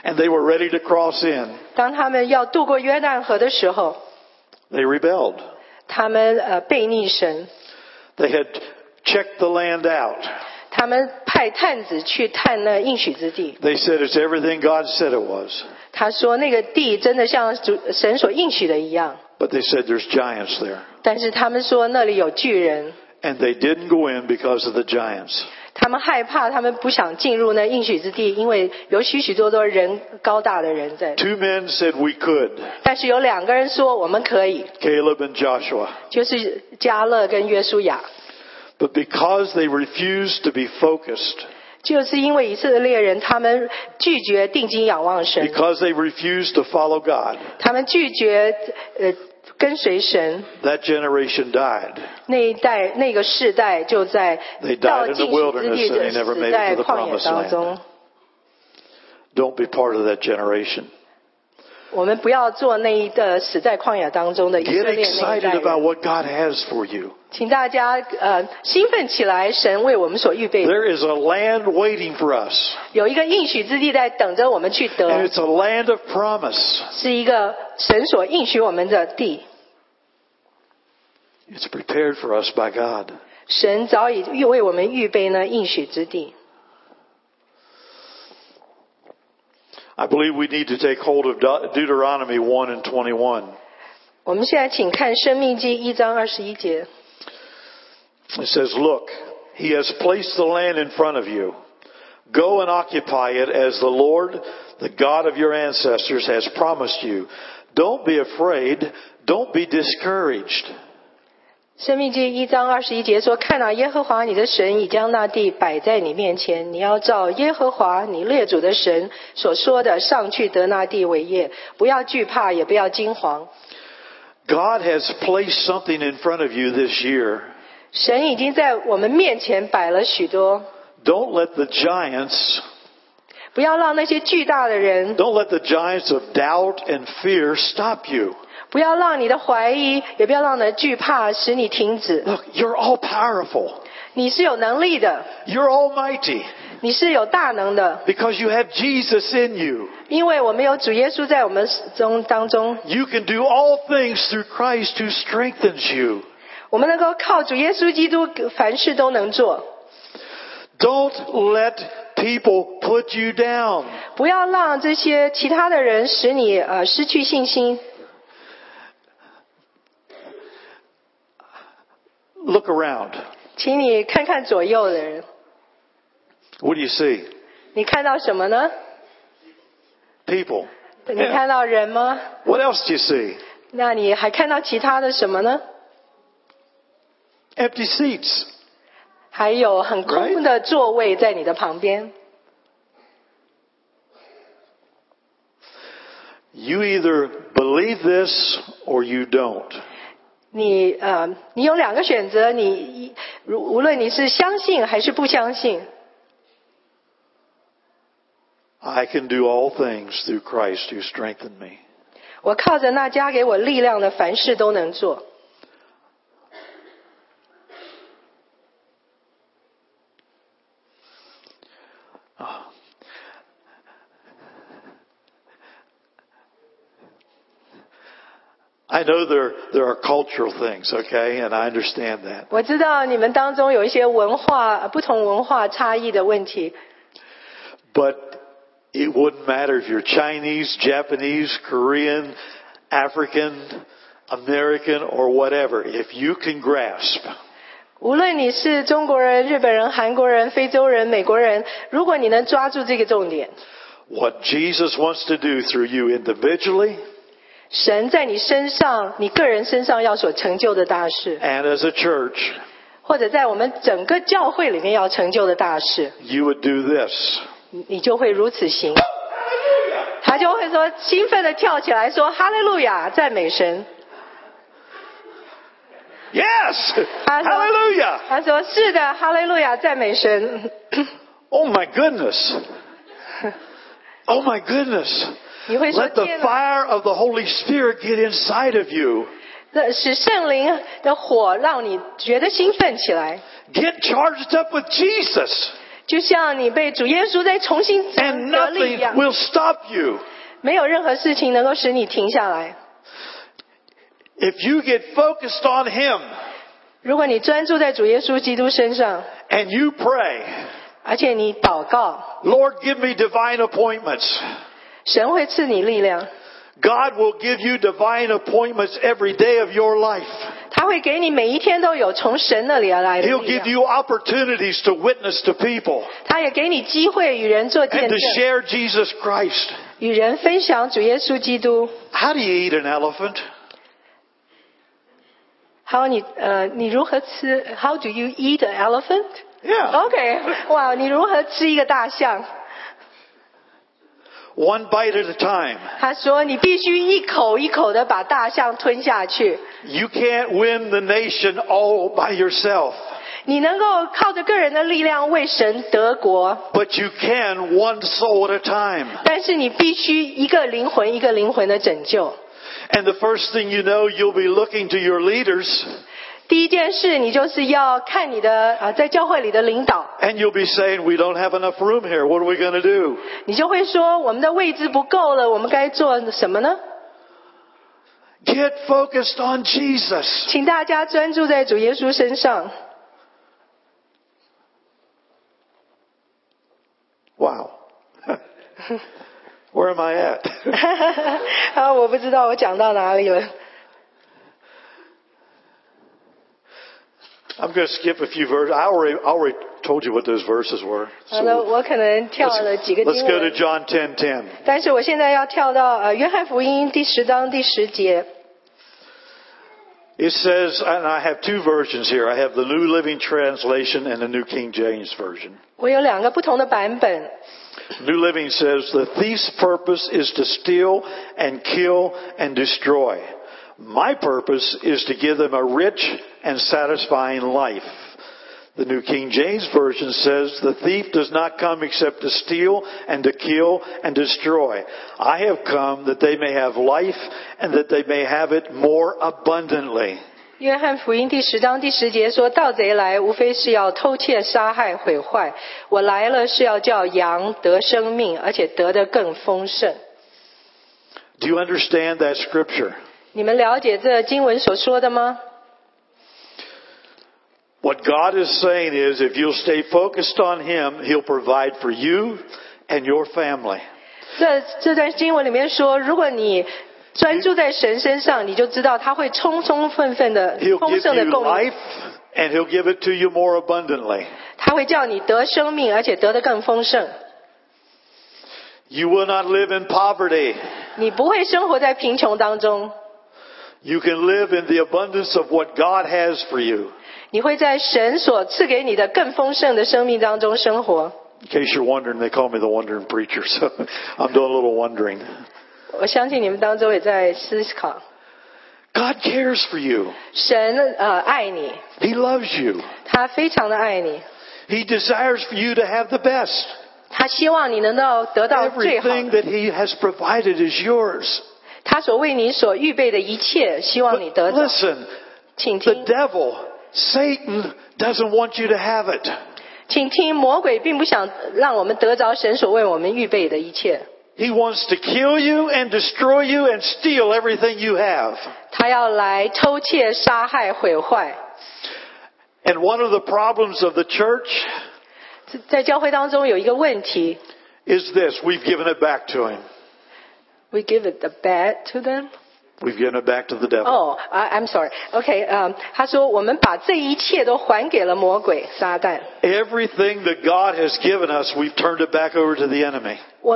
and they were ready to cross in, 当他们要渡过约旦河的时候， they rebelled. 他们呃背逆神， They had checked the land out. 他们派探子去探那应许之地。 They said it's everything God said it was. 他说那个地真的像主神所应许的一样， But they said there's giants there. 但是他们说那里有巨人， And they didn't go in because of the giants. 他们害怕，他们不想进入那应许之地，因为有许许多多人高大的人在。Two men said we could. 但是有两个人说我们可以。Caleb and Joshua. 就是迦勒跟约书亚。But because they refused to be focused. 就是因为以色列人他们拒绝定睛仰望神。Because they refused to follow God. 他们拒绝呃跟随神， that generation died. 那一代那个世代就在 They died 到 in the 进取之地 wilderness and 的 they never 死 made it 在 to the 旷野 promised 当 land. 中。 Don't be part of that generation. 我们不要做那一个死在旷野当中的以 Get 色列那一 excited 代 about，what God has for you. 请大家呃兴奋起来，神为我们所预备的 There is a land waiting for us, 有一个应许之地在等着我们去 and 得，it's a land of promise. 是一个神所应许我们的地。It's prepared for us by God. 神早已预为我们预备呢应许之地。I believe we need to take hold of Deuteronomy 1 and 21. 我们现在请看《申命记》一章二十一节。It says, Look, he has placed the land in front of you. Go and occupy it as the Lord, the God of your ancestors, has promised you. Don't be afraid. Don't be discouraged. 申命记一章二十一节说：“看啊，耶和华你的神已将那地摆在你面前，你要照耶和华你列祖的神所说的上去得那地为业，不要惧怕，也不要惊惶。” God has placed something in front of you this year. 神已经在我们面前摆了许多。Don't let the giants. 不要让那些巨大的人。Don't let the giants of doubt and fear stop you. 不要让你的怀疑，也不要让你的惧怕使你停止。 Look, you're all powerful. 你是有能力的， You're almighty 你是有大能的， because you have Jesus in you. 因为我们有主耶稣在我们中当中， You can do all things through Christ who strengthens you. 我们能够靠主耶稣基督，凡事都能做。 Don't let people put you down. 不要让这些其他的人使你呃失去信心。 Look around. 请你看看左右的人， What do you see? 你看到什么呢？ People. 你看到人吗？ What else do you see? 那你还看到其他的什么呢？ Empty seats. 还有很空的座位在你的旁边。 You either believe this or you don't. 你呃，你有两个选择，你如无论你是相信还是不相信，I can do all things through Christ who strengthened me. 我靠着那加给我力量的，凡事都能做。know there, there are cultural things, okay, and I understand that. 我知道你们当中有一些文化不同文化差异的问题， But it wouldn't matter if you're Chinese, Japanese, Korean, African, American, or whatever. If you can grasp 无论你是中国人、日本人、韩国人、非洲人、美国人，如果你能抓住这个重点， what Jesus wants to do through you individually 神在你身上、你个人身上要所成就的大事，and as a church, 或者在我们整个教会里面要成就的大事，you would do this. 你你就会如此行。他就会说兴奋的跳起来说：“哈利路亚，赞美神。Yes! 他说 Hallelujah! 他说：“是的，哈利路亚，赞美神。Oh my goodness! Oh my goodness! 你会说 Let the 天哪， fire of the Holy Spirit get inside of you. 这使圣灵的火让你觉得兴奋起来， Get charged up with Jesus, 就像你被主耶稣再重新 and 得力 nothing 一样。 will stop you. 没有任何事情能够使你停下来。 If you get focused on Him 如果你专注在主耶稣基督身上， and you pray, 而且你祷告， Lord, give me divine appointments. 神会赐你力量， God will give you divine appointments every day of your life. 他会给你每一天都有从神那里而来的 He'll 力 give 量， you opportunities to witness to people 他也给你机会与人做 and 见 to 证， share Jesus Christ. 与人分享主耶稣基督。 How do you eat an elephant? 还有你呃，你如何吃？How do you eat an elephant？ Yeah. OK，哇，你如何吃一个大象？ One bite at a time. 他说你必须一口一口的把大象吞下去。 You can't win the nation all by yourself, 你能够靠着个人的力量为神得国， but you can one soul at a time. 但是你必须一个灵魂一个灵魂的拯救。 And the first thing you know, you'll be looking to your leaders 第一件事，你就是要看你的呃，在教会里的领导， and you'll be saying, We don't have enough room here. What are we going to do? 你就会说我们的位置不够了，我们该做什么呢？ Get focused on Jesus. 请大家专注在主耶稣身上。 Wow. Where am I at? 啊，我不知道我讲到哪里了。 I'm going to skip a few verses. I already, I already told you what those verses were. 好的， So 我可能跳了 let's, 几个 let's 经 go to 文， John 10:10. 但是我现在要跳到呃约翰福音第十章第十节。 It says, and I have two versions here. I have the New Living Translation and the New King James Version. 我有两个不同的版本。 New Living says, the thief's purpose is to steal and kill and destroy. My purpose is to give them a rich and satisfying life. The New King James Version says, the thief does not come except to steal and to kill and destroy. I have come that they may have life and that they may have it more abundantly. 约翰福音第十章第十节说：“盗贼来，无非是要偷窃、杀害、毁坏。我来了，是要叫羊得生命，而且得的更丰盛。 Do you understand that scripture? 你们了解这经文所说的吗？ What God is saying is if you'll stay focused on Him, He'll provide for you and your family. 这这段经文里面说，如果你专注在神身上，你就知道他会充充分分的 He'll 丰 give 盛的 you 供应 life，and He'll give it to you more abundantly. 他会叫你得生命，而且得的更丰盛。 You will not live in poverty. 你不会生活在贫穷当中， You can live in the abundance of what God has for you. 你会在神所赐给你的更丰盛的生命当中生活。 In case you're wondering, they call me the wondering preacher, so I'm doing a little wondering. 我相信你们当中也在思考， God cares for you. 神呃爱你， He loves you. 他非常的爱你， He desires for you to have the best. 他希望你能够得到最好 Everything 的， that He has provided is yours. 他所为你所预备的一切，希望你 But 得到。 listen, 请 the 听， devil, Satan, doesn't want you to have it. 请听，魔鬼并不想让我们得着神所为我们预备的一切， He wants to kill you and destroy you and steal everything you have. 他要来偷窃、杀害、毁坏。 And one of the problems of the church 在教会当中有一个问题 is this we've given it back to him. we give it the to them? We've given it back to the devil. Oh, I, am sorry. Okay, um, 他说我们把这一切都还给了魔鬼撒旦。Everything that God has given us, we've turned it back over to the enemy. We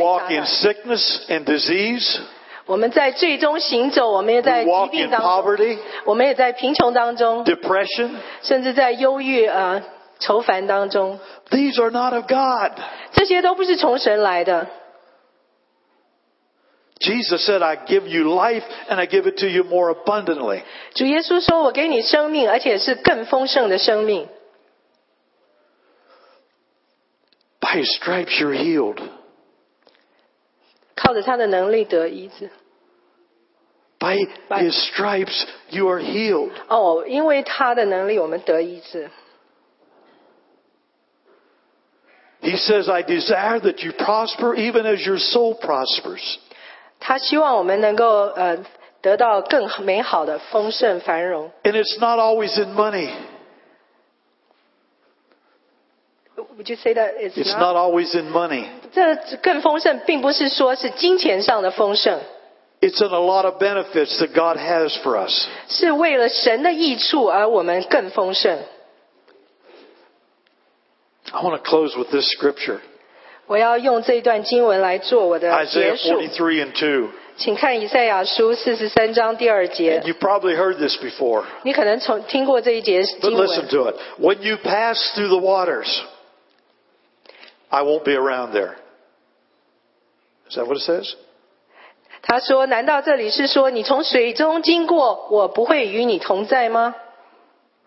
walk in sickness and disease. 我们在罪中行走，我们也在疾病当中，我们也在贫穷当中，depression，甚至在忧郁啊。呃愁烦当中， These are not of God. 这些都不是从神来的。 Jesus said, I give you life and I give it to you more abundantly. 主耶稣说：“我给你生命，而且是更丰盛的生命。 By his stripes you're healed. 靠着他的能力得医治。 By By- his stripes you are healed. 哦，因为他的能力，我们得医治。 He says, I desire that you prosper even as your soul prospers. 他希望我们能够呃得到更美好的丰盛繁荣。 And it's not always in money. Would you say that it's, It's not？ not always in money. 这更丰盛，并不是说是金钱上的丰盛， It's in a lot of benefits that God has for us. 是为了神的益处而我们更丰盛。 I want to close with this scripture. 我要用这一段经文来做我的 Isaiah 结束， 43 and 2. 请看以赛亚书四十三章第二节。 You've probably heard this before, 你可能从听过这一节 but 经 listen 文。 to it. When you pass through the waters, I won't be around there. Is that what it says? 他说：“难道这里是说你从水中经过，我不会与你同在吗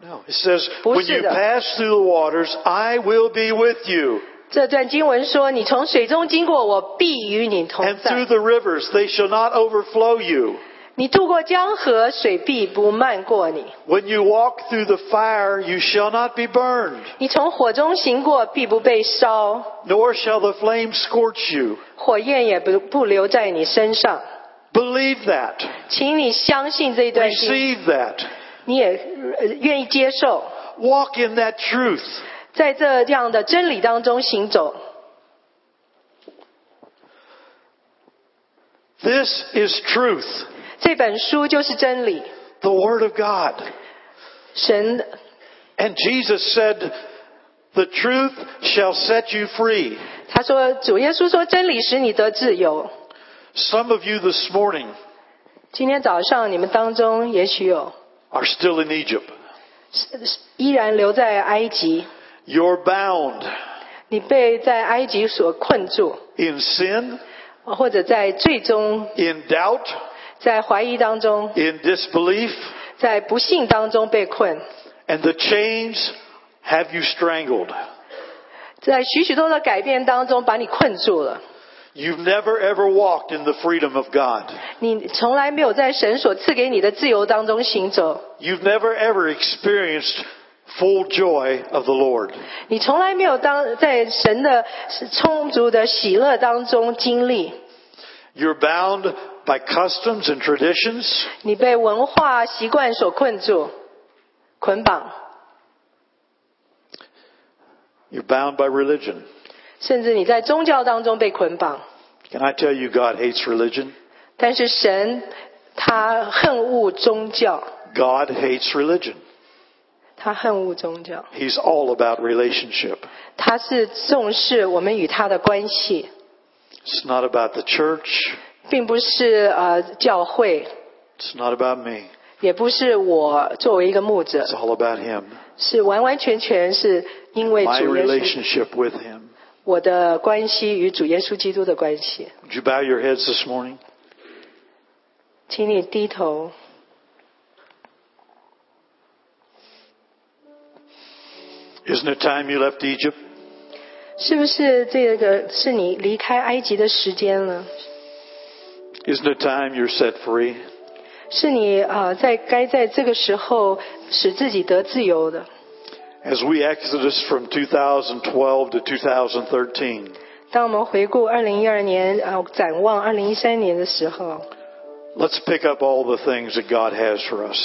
No. It says, 不 when 是 you 的。 pass through the waters, I will be with you. 这段经文说：“你从水中经过，我必与你同 And 在 through。the rivers, they shall not overflow you. 你渡过江河，水必不漫过你； When you walk through the fire, you shall not be burned, 你从火中行过，必不被烧， nor shall the flame scorch you. 火焰也不不留在你身上。 Believe that. 请你相信这一段经， Receive that. 你也呃愿意接受， Walk in that truth. 在这样的真理当中行走。 This is truth, 这本书就是真理， the Word of God. 神 And Jesus said, The truth shall set you free. 他说，主耶稣说，真理使你得自由。 Some of you this morning 今天早上你们当中也许有 are still in Egypt. You're bound. in sin. 或者在罪中。In doubt. 在怀疑当中。In disbelief. 在不信当中被困。And the chains have you strangled. 在许许多多改变当中把你困住了。You've never ever walked in the freedom of God. 你从来没有在神所赐给你的自由当中行走， You've never ever experienced full joy of the Lord. 你从来没有当在神的充足的喜乐当中经历。 You're bound by customs and traditions. 你被文化习惯所困住、捆绑， You're bound by religion. 甚至你在宗教当中被捆绑。 Can I tell you, God hates religion? 但是神他恨恶宗教， God hates religion. 他恨恶宗教， He's all about relationship. 他是重视我们与他的关系， It's not about the church. 并不是呃教会， It's not about me. 也不是我作为一个牧者 It's，all about Him. 是完完全全是因为 My 主耶稣 relationship with Him. 我的关系与主耶稣基督的关系。 Would you bow your heads this morning? 请你低头。 Isn't it time you left Egypt? 是不是这个是你离开埃及的时间了？ Isn't it time you're set free? 是你啊、呃在该在这个时候使自己得自由的。 As we exodus from 2012 to 2013, 当我们回顾二零一二年啊、呃展望二零一三年的时候， let's pick up all the things that God has for us.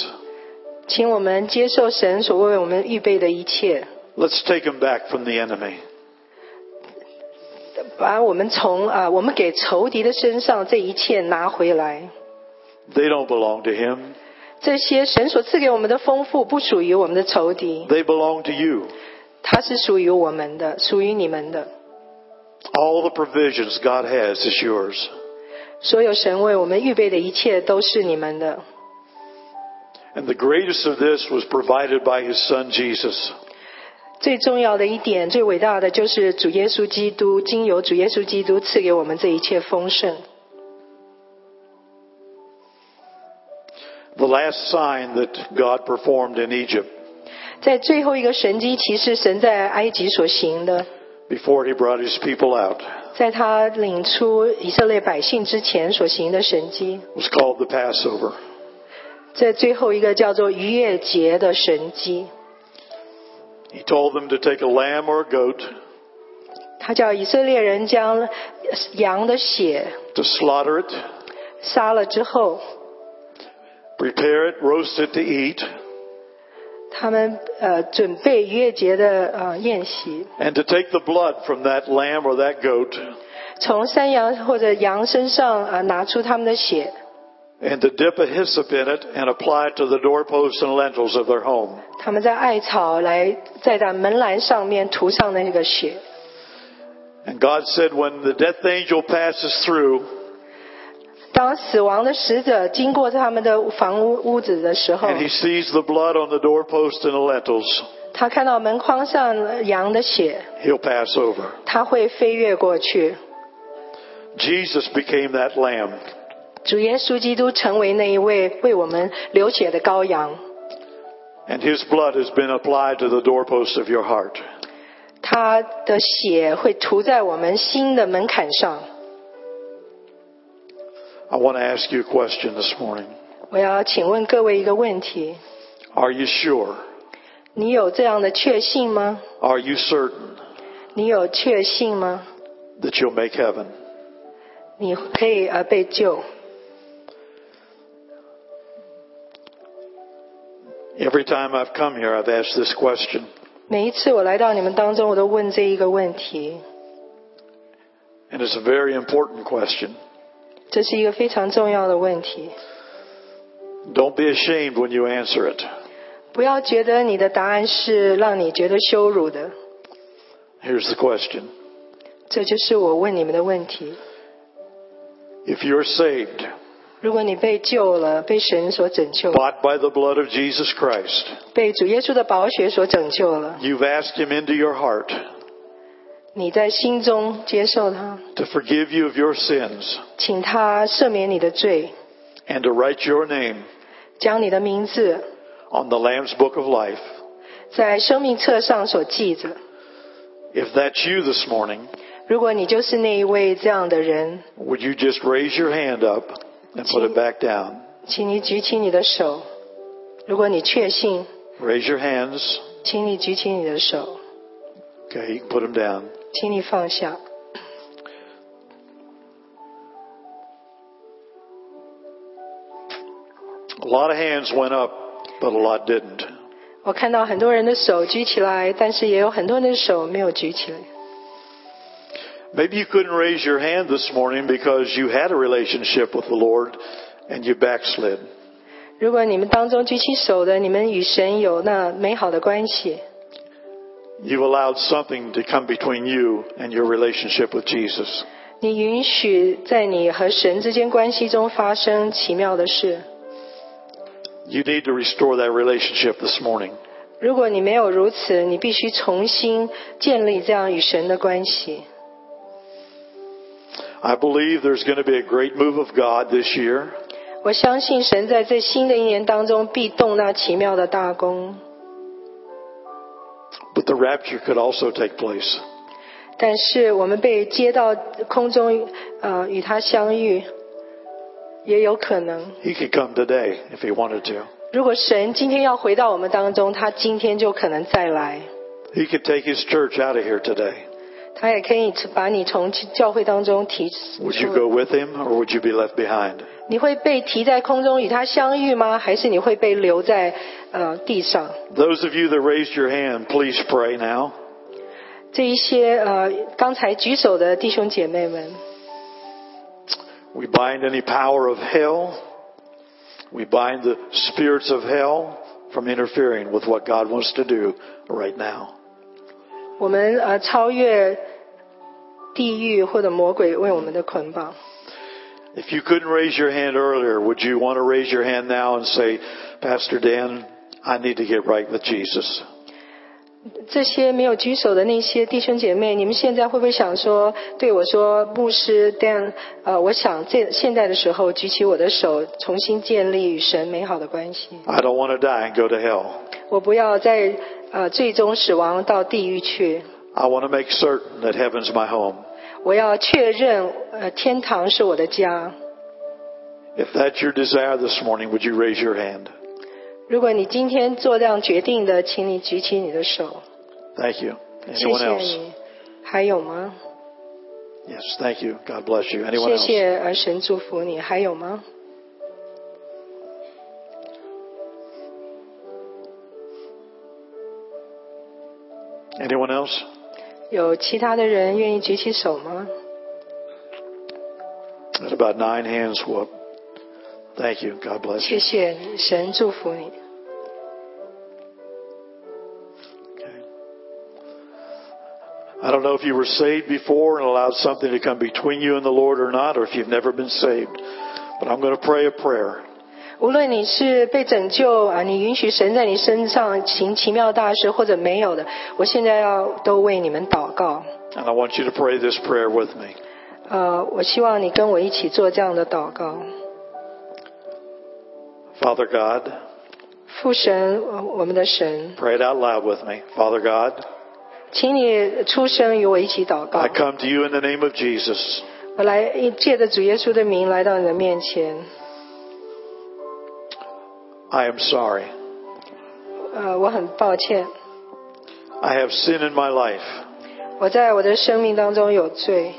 请我们接受神所为我们预备的一切， Let's take them back from the enemy. 把我们从啊、我们给仇敌的身上这一切拿回来。 They don't belong to Him. 这些神所赐给我们的丰富，不属于我们的仇敌， They belong to you. 它是属于我们的，属于你们的。 All the provisions God has is yours. 所有神为我们预备的一切都是你们的。 And the greatest of this was provided by His Son Jesus. 最重要的一点，最伟大的就是主耶稣基督，经由主耶稣基督赐给我们这一切丰盛。 The last sign that God performed in Egypt 在最后一个神迹，其实神在埃及所行的， before He brought His people out 在他领出以色列百姓之前所行的神迹， was called the Passover. 这最后一个叫做逾越节的神迹。 He told them to take a lamb or a goat, 他叫以色列人将羊的血 to slaughter it, 杀了之后， prepare it, roast it to eat, 他们呃准备逾越节的呃宴席， and to take the blood from that lamb or that goat 从山羊或者羊身上呃拿出他们的血， and to dip a hyssop in it and apply it to the doorposts and lintels of their home. 他们在艾草来在那门栏上面涂上那个血。 And God said, when the death angel passes through, and he sees the blood on the doorpost and the lintels, He'll pass over. Jesus became that lamb. And his blood has been applied to the doorpost of your heart. 他的血会涂在我们心的门槛上。I want to ask you a question this morning. 我要请问各位一个问题： Are you sure? 你有这样的确信吗？ Are you certain 你有确信吗？ that you'll make heaven? 你可以呃被救。 Every time I've come here, I've asked this question. 每一次我来到你们当中，我都问这一个问题， And it's a very important question. 这是一个非常重要的问题。 Don't be ashamed when you answer it. 不要觉得你的答案是让你觉得羞辱的， Here's the question. 这就是我问你们的问题。 If you're saved, 如果你被救了，被神所拯救， bought by the blood of Jesus Christ, 被主耶稣的宝血所拯救了， you've asked him into your heart 你在心中接受他， to forgive you of your sins 请他赦免你的罪， and to write your name 将你的名字 on the Lamb's Book of Life. 在生命册上所记着。 If that's you this morning, 如果你就是那一位这样的人， would you just raise your hand up and put it back down? 请你举起你的手。如果你确信， Raise your hands. 请你举起你的手， Okay, you can put them down. 请你放下。 A lot of hands went up, but a lot didn't. 我看到很多人的手举起来，但是也有很多人的手没有举起来。 Maybe you couldn't raise your hand this morning because you had a relationship with the Lord and you backslid. 如果你们当中举起手的，你们与神有那美好的关系， You've allowed something to come between you and your relationship with Jesus. 你允许在你和神之间关系中发生奇妙的事。 You need to restore that relationship this morning. 如果你没有如此，你必须重新建立这样与神的关系。 I believe there's going to be a great move of God this year. 我相信神在这新的一年当中必动那奇妙的大功， But the rapture could also take place. 但是我们被接到空中，呃，与他相遇，也有可能。 He could come today if he wanted to. 如果神今天要回到我们当中，他今天就可能再来， He could take his church out of here today. 他也可以把你从教会当中提 Would you go with him or would you be left behind? 你会被提在空中与他相遇吗？还是你会被留在 呃地上？ Those of you that raised your hand, please pray now. 这一些呃刚才举手的弟兄姐妹们， We bind any power of hell. We bind the spirits of hell from interfering with what God wants to do right now. 我们呃超越地狱或者魔鬼为我们的捆绑。 If you couldn't raise your hand earlier, would you want to raise your hand now and say, Pastor Dan, I need to get right with Jesus? 这些没有举手的那些弟兄姐妹，你们现在会不会想说，对我说，牧师，Dan，呃，我想这现在的时候举起我的手，重新建立与神美好的关系。 I don't want to die and go to hell. 我不要在呃最终死亡到地狱去， I want to make certain that heaven's my home. 我要确认呃天堂是我的家。 If that's your desire this morning, would you raise your hand? 如果你今天做这样决定的，请你举起你的手， Thank you. 谢 Anyone 谢 else? 你。还有吗？ Yes, thank you. God bless you. Anyone 谢 else? 谢，呃，神祝福你。还有吗？ Anyone else? 有其他的人愿意举起手吗？ There's about nine hands go up. Thank you. God bless 谢 you. 谢你，神祝福你。 Okay. I don't know if you were saved before and allowed something to come between you and the Lord or not, or if you've never been saved. But I'm going to pray a prayer. 无论你是被拯救啊，你允许神在你身上行奇妙大事，或者没有的，我现在要都为你们祷告。 And I want you to pray this prayer with me. 呃，我希望你跟我一起做这样的祷告。 Father God, 父神，呃我们的神， pray it out loud with me. Father God, 请你出声与我一起祷告 I。come to you in the name of Jesus. 我来借着主耶稣的名来到你的面前。 I am sorry. 呃，我很抱歉， I have sin in my life. 我在我的生命当中有罪，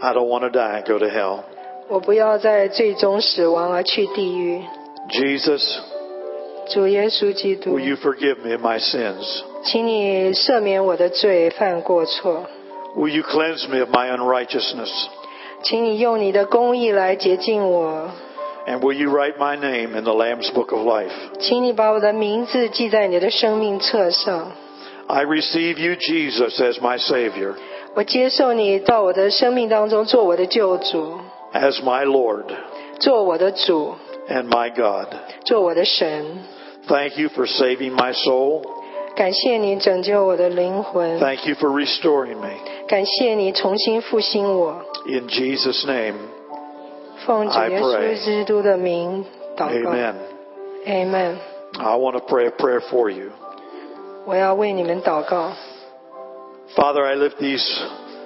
I don't want to die and go to hell. 我不要在最终死亡而去地狱。 Jesus, 主耶稣基督 will，you forgive me of my sins? 请你赦免我的罪，犯过错。 Will you cleanse me of my unrighteousness? 请你用你的公义来洁净我， And will you write my name in the Lamb's Book of Life? 请你把我的名字记在你的生命册上。 I receive you, Jesus, as my Savior, 我接受你到我的生命当中做我的救主， as my Lord 做我的主， and my God. 做我的神。 Thank you for saving my soul. 感谢你拯救我的灵魂， Thank you for restoring me. 感谢你重新复兴我。 In Jesus' name, 奉主 I 耶 pray. 稣基督的名祷告 amen. Amen。 I want to pray a prayer for you. 我要为你们祷告。 Father, I lift these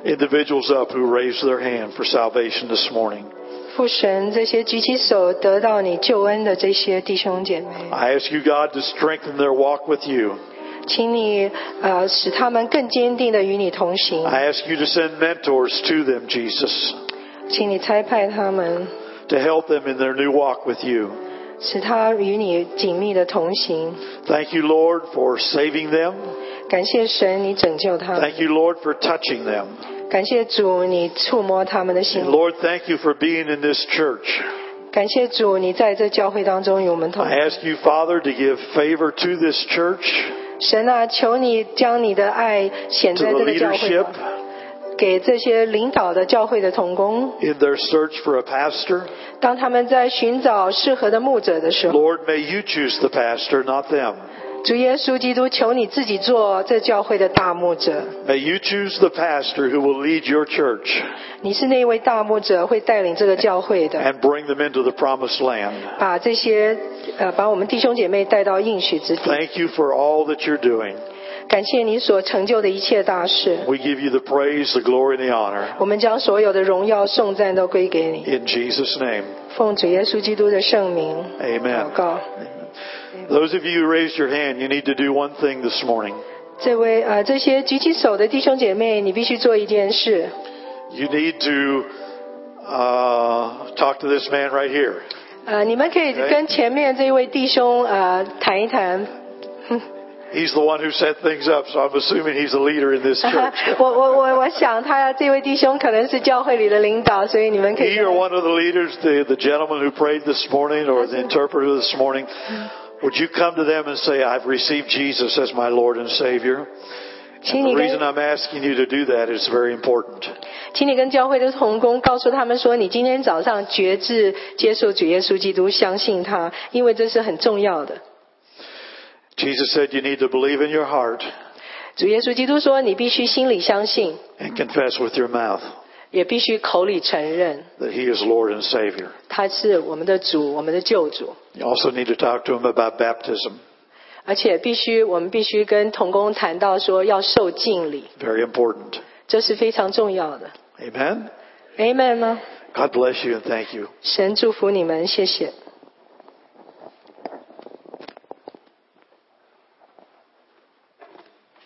individuals up who raised their hand for salvation this morning. 父神，这些举起手得到你救恩的这些弟兄姐妹， I ask you, God, to strengthen their walk with you. 请你呃使他们更坚定的与你同行， I ask you to send mentors to them, Jesus, 请你差派他们， to help them in their new walk with you. 使他与你紧密的同行。 Thank you, Lord, for saving them. 感谢神，你拯救他们； Thank you, Lord, for touching them. 感谢主，你触摸他们的心 And。Lord, thank you for being in this church. 感谢主，你在这教会当中与我们同 I ask you, Father, to give favor to this church, 神啊，求你将你的爱显 to 在 the 这个教会 leadership 吧，给这些领导的教会的同工， in their search for a pastor. 当他们在寻找适合的牧者的时候， Lord, may you choose the pastor, not them. 主耶稣基督，求你自己做这教会的大牧者。 May you choose the pastor who will lead your church 你是那位大牧者，会带领这个教会的， and bring them into the promised land. 把这些呃，把我们弟兄姐妹带到应许之地。 Thank you for all that you're doing. 感谢你所成就的一切大事， We give you the praise, the glory, and the honor. 我们将所有的荣耀颂赞都归给你。 In Jesus' name, 奉主耶稣基督的圣名 amen. 祷告。 Those of you who raised your hand, you need to do one thing this morning. 这位呃，这些举起手的弟兄姐妹，你必须做一件事， You need to uh, talk to this man right here. 呃，你们可以跟前面这一位弟兄呃谈一谈。 He's the one who set things up, so I'm assuming he's a leader in this church. 我我我我想他这位弟兄可能是教会里的领导，所以你们可以 He or one of the leaders, the, the gentleman who prayed this morning or the interpreter this morning, would you come to them and say, I've received Jesus as my Lord and Savior? 请 The 你 reason 跟 I'm asking you to do that is very important. 请你跟教会的同工告诉他们说，你今天早上决志接受主耶稣基督，相信他，因为这是很重要的。 Jesus said you need to believe in your heart 主耶稣基督说，你必须心里相信， and confess with your mouth 也必须口里承认， that He is Lord and Savior. 他是我们的主，我们的救主。 You also need to talk to Him about baptism. 而且必须，我们必须跟同工谈到说要受敬礼， Very important. 这是非常重要的。 Amen? Amen 吗？ God bless you and thank you. 神祝福你们，谢谢。